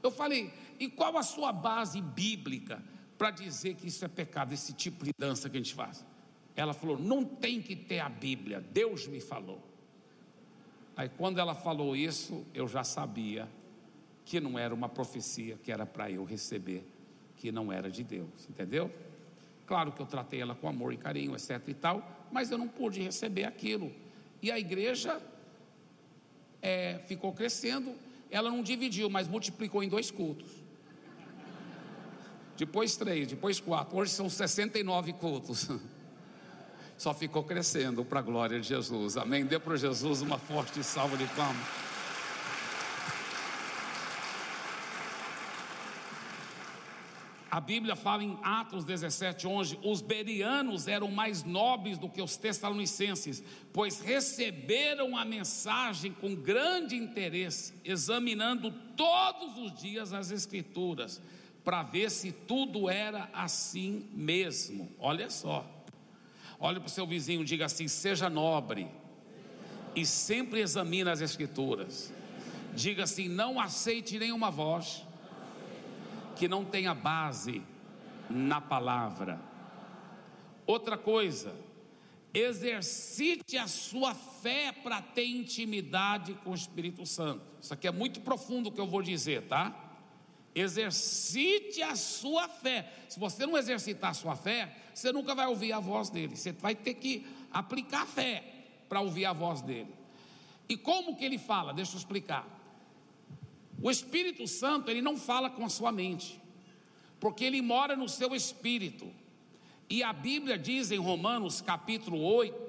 Eu falei, e qual a sua base bíblica para dizer que isso é pecado, esse tipo de dança que a gente faz? Ela falou: não tem que ter a Bíblia, Deus me falou. Aí quando ela falou isso, eu já sabia que não era uma profecia que era para eu receber, que não era de Deus, entendeu? Claro que eu tratei ela com amor e carinho, etc e tal, mas eu não pude receber aquilo. E a igreja é, ficou crescendo, ela não dividiu, mas multiplicou em dois cultos. Depois três, depois quatro, hoje são 69 cultos. só ficou crescendo para a glória de Jesus. Amém? Dê para Jesus uma forte salva de palmas. A Bíblia fala em Atos 17, 11: os berianos eram mais nobres do que os tessalonicenses, pois receberam a mensagem com grande interesse, examinando todos os dias as Escrituras, para ver se tudo era assim mesmo. Olha só. Olhe para o seu vizinho diga assim: seja nobre e sempre examine as Escrituras. Diga assim: não aceite nenhuma voz que não tenha base na palavra. Outra coisa, exercite a sua fé para ter intimidade com o Espírito Santo. Isso aqui é muito profundo o que eu vou dizer, tá? Exercite a sua fé. Se você não exercitar a sua fé, você nunca vai ouvir a voz dele. Você vai ter que aplicar fé para ouvir a voz dele. E como que ele fala? Deixa eu explicar. O Espírito Santo, ele não fala com a sua mente, porque ele mora no seu espírito. E a Bíblia diz em Romanos capítulo 8,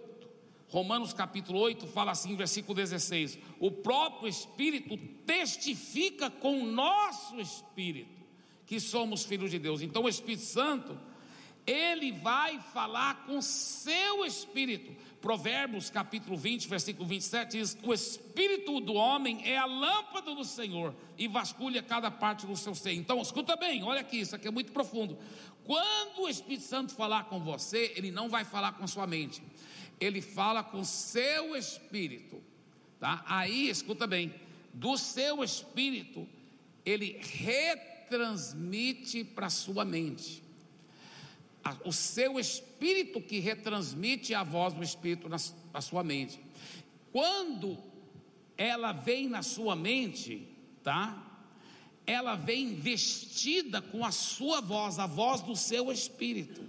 Romanos capítulo 8 fala assim, versículo 16: O próprio Espírito testifica com o nosso espírito que somos filhos de Deus. Então o Espírito Santo, ele vai falar com seu espírito. Provérbios capítulo 20, versículo 27 diz: O espírito do homem é a lâmpada do Senhor e vasculha cada parte do seu ser. Então, escuta bem, olha aqui, isso aqui é muito profundo. Quando o Espírito Santo falar com você, ele não vai falar com sua mente, ele fala com seu espírito, tá? Aí, escuta bem, do seu espírito, ele retransmite para sua mente. O seu espírito que retransmite a voz do espírito na, na sua mente. Quando ela vem na sua mente, tá? ela vem vestida com a sua voz, a voz do seu espírito.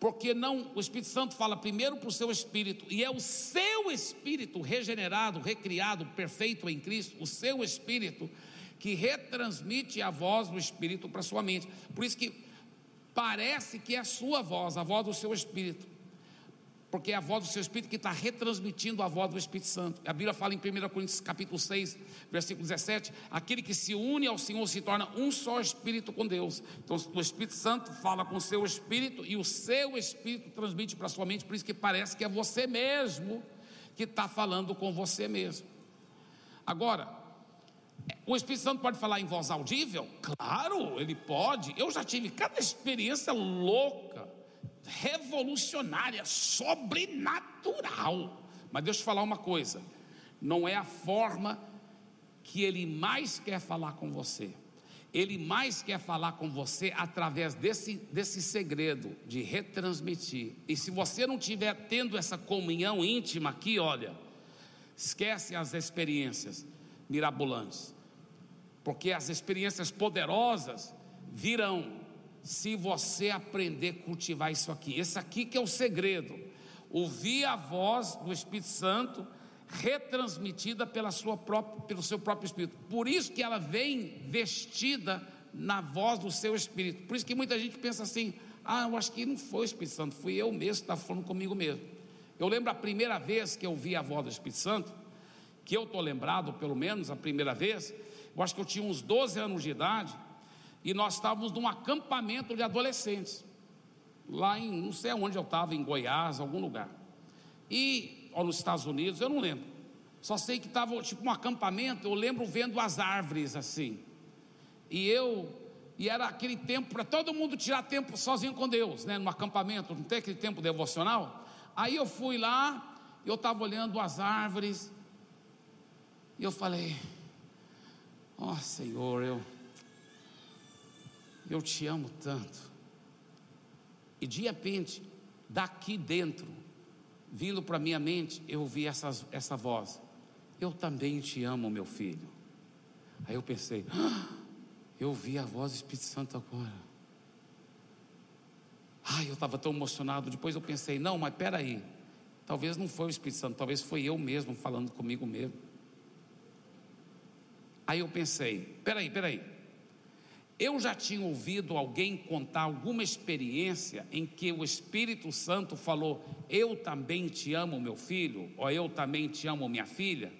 Porque não, o Espírito Santo fala primeiro para o seu espírito, e é o seu espírito regenerado, recriado, perfeito em Cristo, o seu espírito que retransmite a voz do espírito para sua mente. Por isso que parece que é a sua voz, a voz do seu espírito porque é a voz do seu Espírito que está retransmitindo a voz do Espírito Santo. A Bíblia fala em 1 Coríntios capítulo 6, versículo 17, aquele que se une ao Senhor se torna um só Espírito com Deus. Então o Espírito Santo fala com o seu Espírito e o seu Espírito transmite para a sua mente, por isso que parece que é você mesmo que está falando com você mesmo. Agora, o Espírito Santo pode falar em voz audível? Claro, ele pode. Eu já tive cada experiência louca revolucionária, sobrenatural. Mas deixa eu falar uma coisa: não é a forma que ele mais quer falar com você. Ele mais quer falar com você através desse, desse segredo de retransmitir. E se você não estiver tendo essa comunhão íntima aqui, olha, esquece as experiências mirabolantes, porque as experiências poderosas virão se você aprender a cultivar isso aqui. Esse aqui que é o segredo. Ouvir a voz do Espírito Santo retransmitida pela sua própria, pelo seu próprio espírito. Por isso que ela vem vestida na voz do seu espírito. Por isso que muita gente pensa assim: "Ah, eu acho que não foi o Espírito Santo, fui eu mesmo que estava falando comigo mesmo". Eu lembro a primeira vez que eu vi a voz do Espírito Santo, que eu estou lembrado, pelo menos a primeira vez, eu acho que eu tinha uns 12 anos de idade, e nós estávamos num acampamento de adolescentes, lá em, não sei onde eu estava, em Goiás, algum lugar, e, ou nos Estados Unidos, eu não lembro, só sei que estava tipo um acampamento, eu lembro vendo as árvores assim, e eu, e era aquele tempo para todo mundo tirar tempo sozinho com Deus, né, no acampamento, não tem aquele tempo devocional, aí eu fui lá, eu estava olhando as árvores, e eu falei, oh, Senhor, eu eu te amo tanto. E de repente, daqui dentro, vindo para minha mente, eu ouvi essas, essa voz: Eu também te amo, meu filho. Aí eu pensei: ah, Eu ouvi a voz do Espírito Santo agora. Ai, eu estava tão emocionado. Depois eu pensei: Não, mas peraí. Talvez não foi o Espírito Santo, talvez foi eu mesmo falando comigo mesmo. Aí eu pensei: Peraí, peraí. Eu já tinha ouvido alguém contar alguma experiência em que o Espírito Santo falou: Eu também te amo, meu filho, ou eu também te amo, minha filha.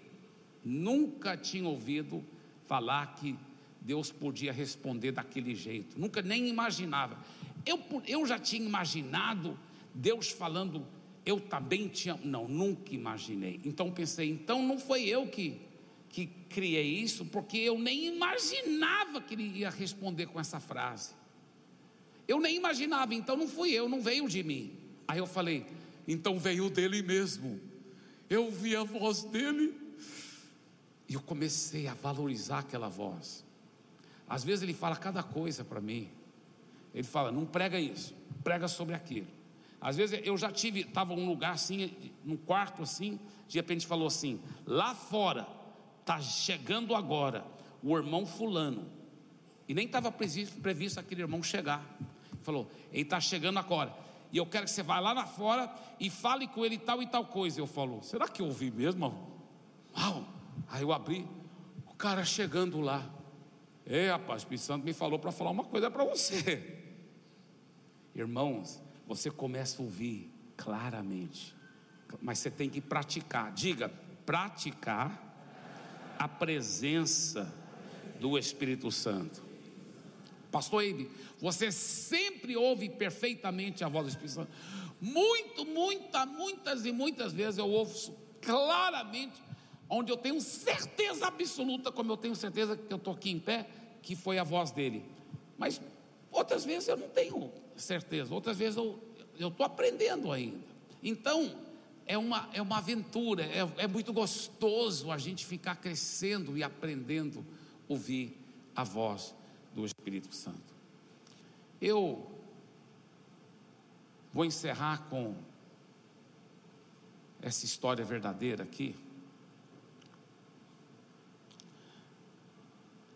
Nunca tinha ouvido falar que Deus podia responder daquele jeito, nunca nem imaginava. Eu, eu já tinha imaginado Deus falando: Eu também te amo. Não, nunca imaginei. Então pensei: então não foi eu que que criei isso, porque eu nem imaginava que ele ia responder com essa frase. Eu nem imaginava, então não fui eu, não veio de mim. Aí eu falei, então veio dele mesmo. Eu vi a voz dele e eu comecei a valorizar aquela voz. Às vezes ele fala cada coisa para mim. Ele fala, não prega isso, prega sobre aquilo. Às vezes eu já tive, estava num lugar assim, num quarto assim, de repente falou assim: lá fora está chegando agora o irmão fulano. E nem estava previsto, previsto aquele irmão chegar. Falou, ele está chegando agora. E eu quero que você vá lá na fora e fale com ele tal e tal coisa. Eu falo, será que eu ouvi mesmo? Uau! Aí eu abri, o cara chegando lá. É, rapaz, o Espírito Santo me falou para falar uma coisa para você. [laughs] Irmãos, você começa a ouvir claramente, mas você tem que praticar. Diga, praticar a presença do Espírito Santo. Pastor Eibe, você sempre ouve perfeitamente a voz do Espírito Santo. Muito, muita, muitas e muitas vezes eu ouço claramente, onde eu tenho certeza absoluta, como eu tenho certeza que eu estou aqui em pé, que foi a voz dele. Mas outras vezes eu não tenho certeza, outras vezes eu estou aprendendo ainda. Então, é uma, é uma aventura, é, é muito gostoso a gente ficar crescendo e aprendendo a ouvir a voz do Espírito Santo. Eu vou encerrar com essa história verdadeira aqui.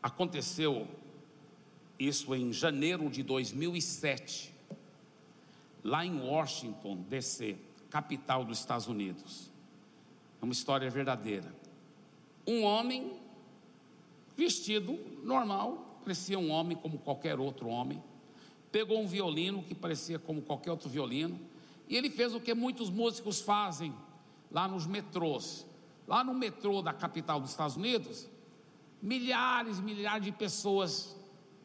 Aconteceu isso em janeiro de 2007, lá em Washington, D.C., capital dos Estados Unidos. É uma história verdadeira. Um homem vestido normal, parecia um homem como qualquer outro homem, pegou um violino que parecia como qualquer outro violino, e ele fez o que muitos músicos fazem lá nos metrôs. Lá no metrô da capital dos Estados Unidos, milhares e milhares de pessoas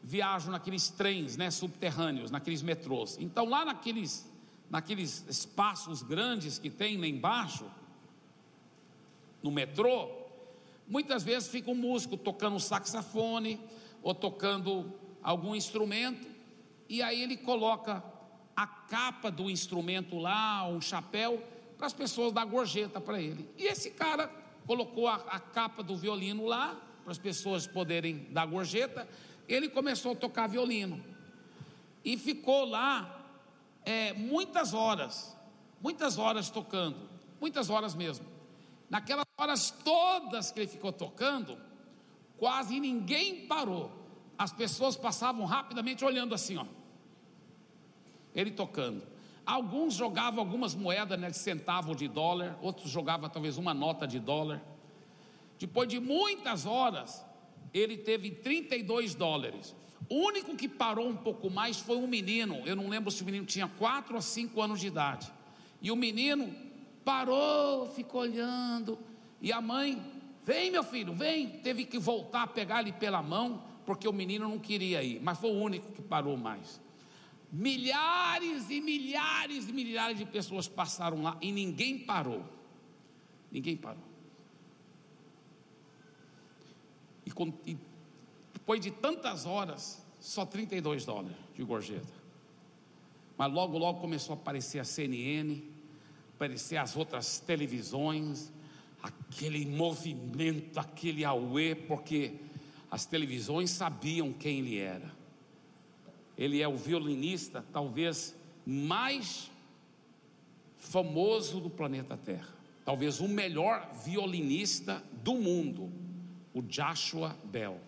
viajam naqueles trens né, subterrâneos, naqueles metrôs. Então, lá naqueles, naqueles espaços grandes que tem lá embaixo, no metrô, muitas vezes fica um músico tocando saxofone, ou tocando algum instrumento, e aí ele coloca a capa do instrumento lá, um chapéu, para as pessoas dar gorjeta para ele. E esse cara colocou a, a capa do violino lá, para as pessoas poderem dar gorjeta, ele começou a tocar violino. E ficou lá é, muitas horas, muitas horas tocando, muitas horas mesmo. Naquelas horas todas que ele ficou tocando, quase ninguém parou. As pessoas passavam rapidamente olhando assim, ó. Ele tocando. Alguns jogavam algumas moedas né, de centavo ou de dólar, outros jogavam talvez uma nota de dólar. Depois de muitas horas, ele teve 32 dólares. O único que parou um pouco mais foi um menino. Eu não lembro se o menino tinha 4 ou 5 anos de idade. E o menino parou, ficou olhando. E a mãe Vem, meu filho, vem. Teve que voltar a pegar ele pela mão, porque o menino não queria ir, mas foi o único que parou mais. Milhares e milhares e milhares de pessoas passaram lá e ninguém parou. Ninguém parou. E, e depois de tantas horas, só 32 dólares de gorjeta. Mas logo, logo começou a aparecer a CNN, aparecer as outras televisões, aquele movimento, aquele auê, porque as televisões sabiam quem ele era. Ele é o violinista, talvez mais famoso do planeta Terra, talvez o melhor violinista do mundo, o Joshua Bell.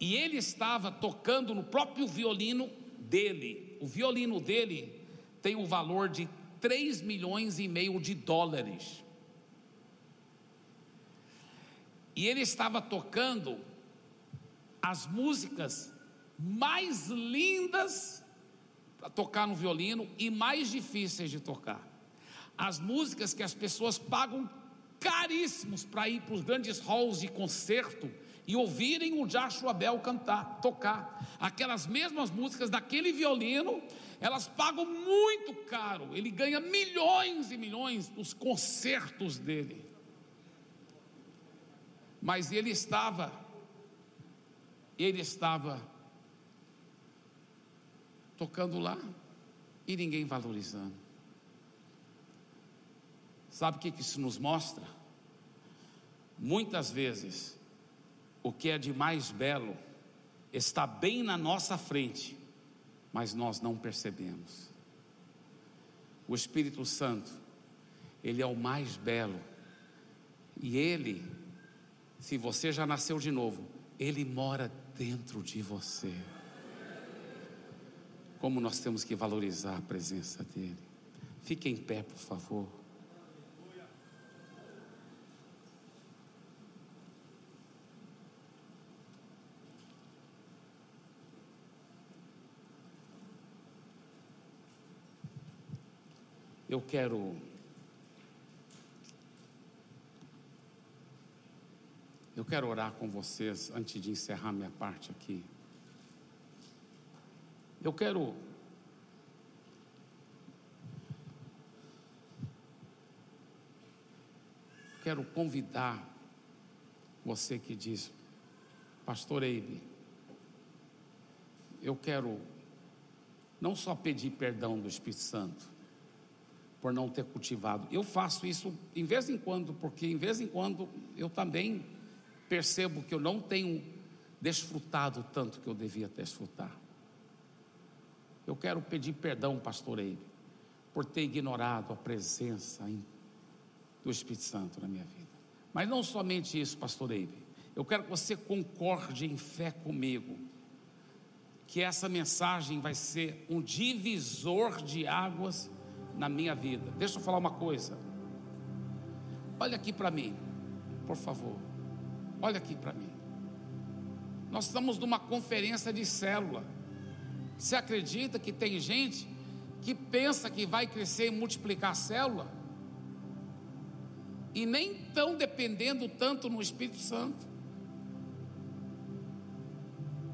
E ele estava tocando no próprio violino dele. O violino dele tem o valor de 3 milhões e meio de dólares. e ele estava tocando as músicas mais lindas para tocar no violino e mais difíceis de tocar. As músicas que as pessoas pagam caríssimos para ir para os grandes halls de concerto e ouvirem o Joshua Bell cantar, tocar. Aquelas mesmas músicas daquele violino, elas pagam muito caro. Ele ganha milhões e milhões nos concertos dele. Mas ele estava, ele estava tocando lá e ninguém valorizando. Sabe o que isso nos mostra? Muitas vezes, o que é de mais belo está bem na nossa frente, mas nós não percebemos. O Espírito Santo, ele é o mais belo. E ele, se você já nasceu de novo, ele mora dentro de você. Como nós temos que valorizar a presença dele. Fique em pé, por favor. Eu quero Eu quero orar com vocês antes de encerrar minha parte aqui. Eu quero quero convidar você que diz, Pastor Eibe, eu quero não só pedir perdão do Espírito Santo por não ter cultivado. Eu faço isso em vez em quando, porque em vez em quando eu também percebo que eu não tenho desfrutado tanto que eu devia desfrutar. Eu quero pedir perdão, pastor Eibe, por ter ignorado a presença do Espírito Santo na minha vida. Mas não somente isso, pastor Eibe. Eu quero que você concorde em fé comigo que essa mensagem vai ser um divisor de águas na minha vida. Deixa eu falar uma coisa. Olha aqui para mim, por favor. Olha aqui para mim. Nós estamos numa conferência de célula. Você acredita que tem gente que pensa que vai crescer e multiplicar a célula? E nem estão dependendo tanto no Espírito Santo.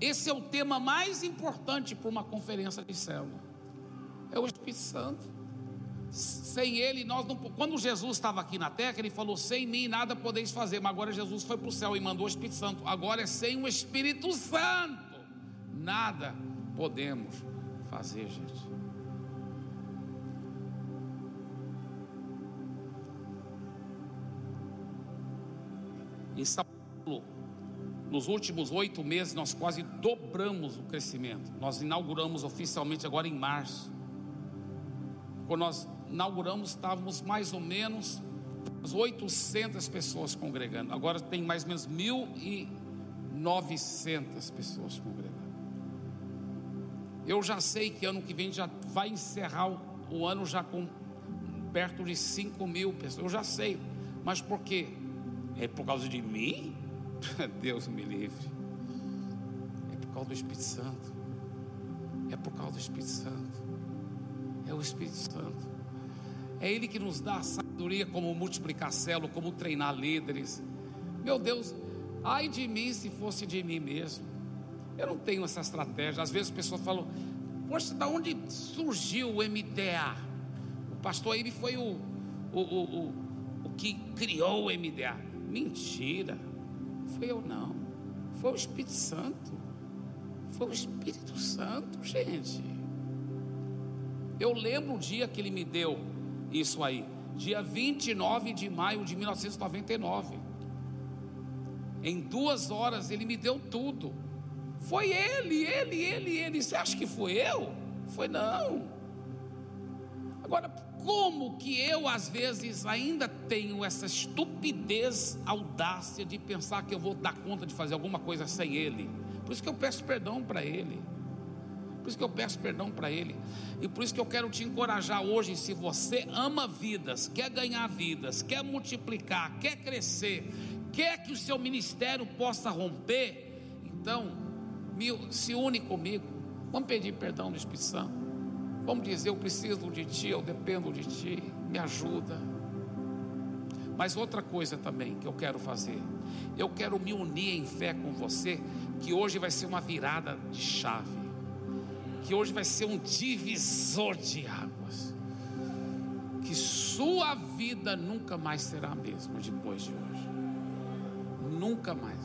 Esse é o tema mais importante para uma conferência de célula. É o Espírito Santo. Sem Ele, nós não. Quando Jesus estava aqui na terra, Ele falou: Sem mim nada podeis fazer. Mas agora Jesus foi para o céu e mandou o Espírito Santo. Agora é sem o Espírito Santo. Nada podemos fazer, gente. Em São Paulo, nos últimos oito meses, nós quase dobramos o crescimento. Nós inauguramos oficialmente agora em março. Quando nós inauguramos, estávamos mais ou menos 800 pessoas congregando. Agora tem mais ou menos 1.900 pessoas congregando. Eu já sei que ano que vem já vai encerrar o, o ano já com perto de 5 mil pessoas. Eu já sei. Mas por quê? É por causa de mim? [laughs] Deus me livre. É por causa do Espírito Santo. É por causa do Espírito Santo. É o Espírito Santo. É Ele que nos dá a sabedoria como multiplicar célula, como treinar líderes. Meu Deus, ai de mim se fosse de mim mesmo. Eu não tenho essa estratégia. Às vezes as pessoas falam, poxa, da onde surgiu o MDA? O pastor ele foi o, o, o, o, que criou o MDA. Mentira, foi eu não. Foi o Espírito Santo. Foi o Espírito Santo, gente. Eu lembro o dia que ele me deu isso aí, dia 29 de maio de 1999. Em duas horas ele me deu tudo. Foi ele, ele, ele, ele. Você acha que foi eu? Foi não. Agora, como que eu às vezes ainda tenho essa estupidez, audácia de pensar que eu vou dar conta de fazer alguma coisa sem ele? Por isso que eu peço perdão para ele. Por isso que eu peço perdão para Ele. E por isso que eu quero te encorajar hoje. Se você ama vidas, quer ganhar vidas, quer multiplicar, quer crescer, quer que o seu ministério possa romper, então se une comigo. Vamos pedir perdão do Espírito Santo. Vamos dizer: Eu preciso de Ti, eu dependo de Ti, me ajuda. Mas outra coisa também que eu quero fazer, eu quero me unir em fé com você, que hoje vai ser uma virada de chave que hoje vai ser um divisor de águas. Que sua vida nunca mais será a mesma depois de hoje. Nunca mais.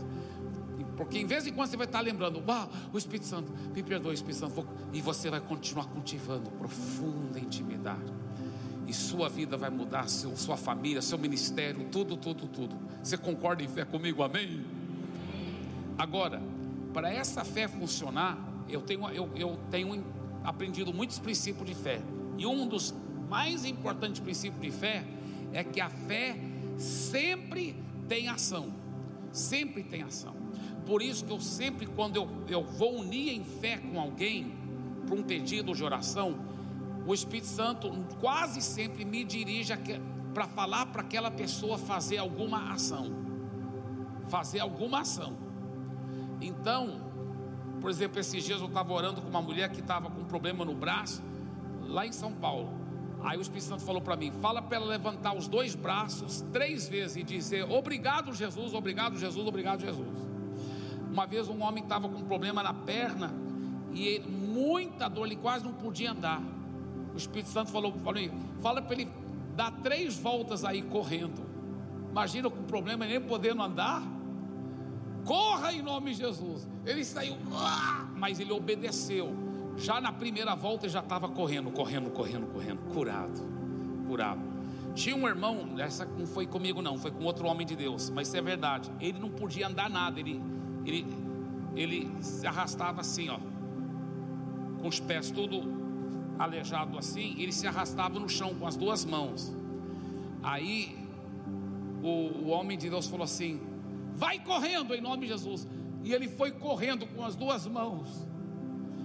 Porque em vez em quando você vai estar lembrando, uau, o Espírito Santo, me perdoe, Espírito Santo, e você vai continuar cultivando profunda intimidade. E sua vida vai mudar, seu, sua família, seu ministério, tudo, tudo, tudo. Você concorda em fé comigo? Amém? Agora, para essa fé funcionar, eu tenho, eu, eu tenho aprendido muitos princípios de fé. E um dos mais importante princípio de fé é que a fé sempre tem ação. Sempre tem ação. Por isso que eu sempre, quando eu, eu vou unir em fé com alguém, para um pedido de oração, o Espírito Santo quase sempre me dirige para falar para aquela pessoa fazer alguma ação. Fazer alguma ação. Então, por exemplo, esses dias eu estava orando com uma mulher que estava com um problema no braço, lá em São Paulo. Aí o Espírito Santo falou para mim: fala para ela levantar os dois braços três vezes e dizer: Obrigado, Jesus, obrigado, Jesus, obrigado, Jesus. Uma vez um homem estava com um problema na perna e ele, muita dor, ele quase não podia andar. O Espírito Santo falou mim: fala para ele dar três voltas aí correndo. Imagina com problema nem podendo andar. Corra em nome de Jesus. Ele saiu, ah, mas ele obedeceu. Já na primeira volta ele já estava correndo, correndo, correndo, correndo, curado, curado. Tinha um irmão, essa não foi comigo não, foi com outro homem de Deus, mas isso é verdade. Ele não podia andar nada, ele, ele, ele se arrastava assim, ó, com os pés tudo aleijado assim, ele se arrastava no chão com as duas mãos. Aí o, o homem de Deus falou assim: vai correndo em nome de Jesus. E ele foi correndo com as duas mãos.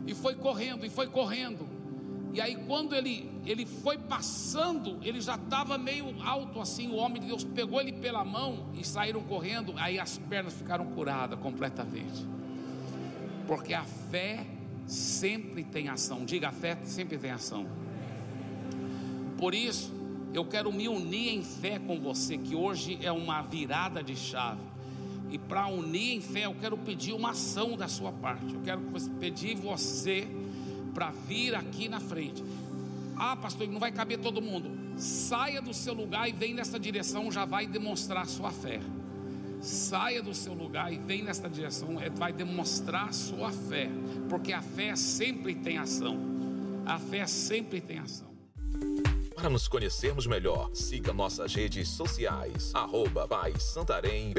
E foi correndo, e foi correndo. E aí, quando ele, ele foi passando, ele já estava meio alto assim. O homem de Deus pegou ele pela mão e saíram correndo. Aí as pernas ficaram curadas completamente. Porque a fé sempre tem ação. Diga, a fé sempre tem ação. Por isso, eu quero me unir em fé com você, que hoje é uma virada de chave. E para unir em fé, eu quero pedir uma ação da sua parte. Eu quero pedir você para vir aqui na frente. Ah, pastor, não vai caber todo mundo. Saia do seu lugar e vem nessa direção, já vai demonstrar sua fé. Saia do seu lugar e vem nessa direção, é, vai demonstrar sua fé, porque a fé sempre tem ação. A fé sempre tem ação. Para nos conhecermos melhor, siga nossas redes sociais, arroba Pai Santarém.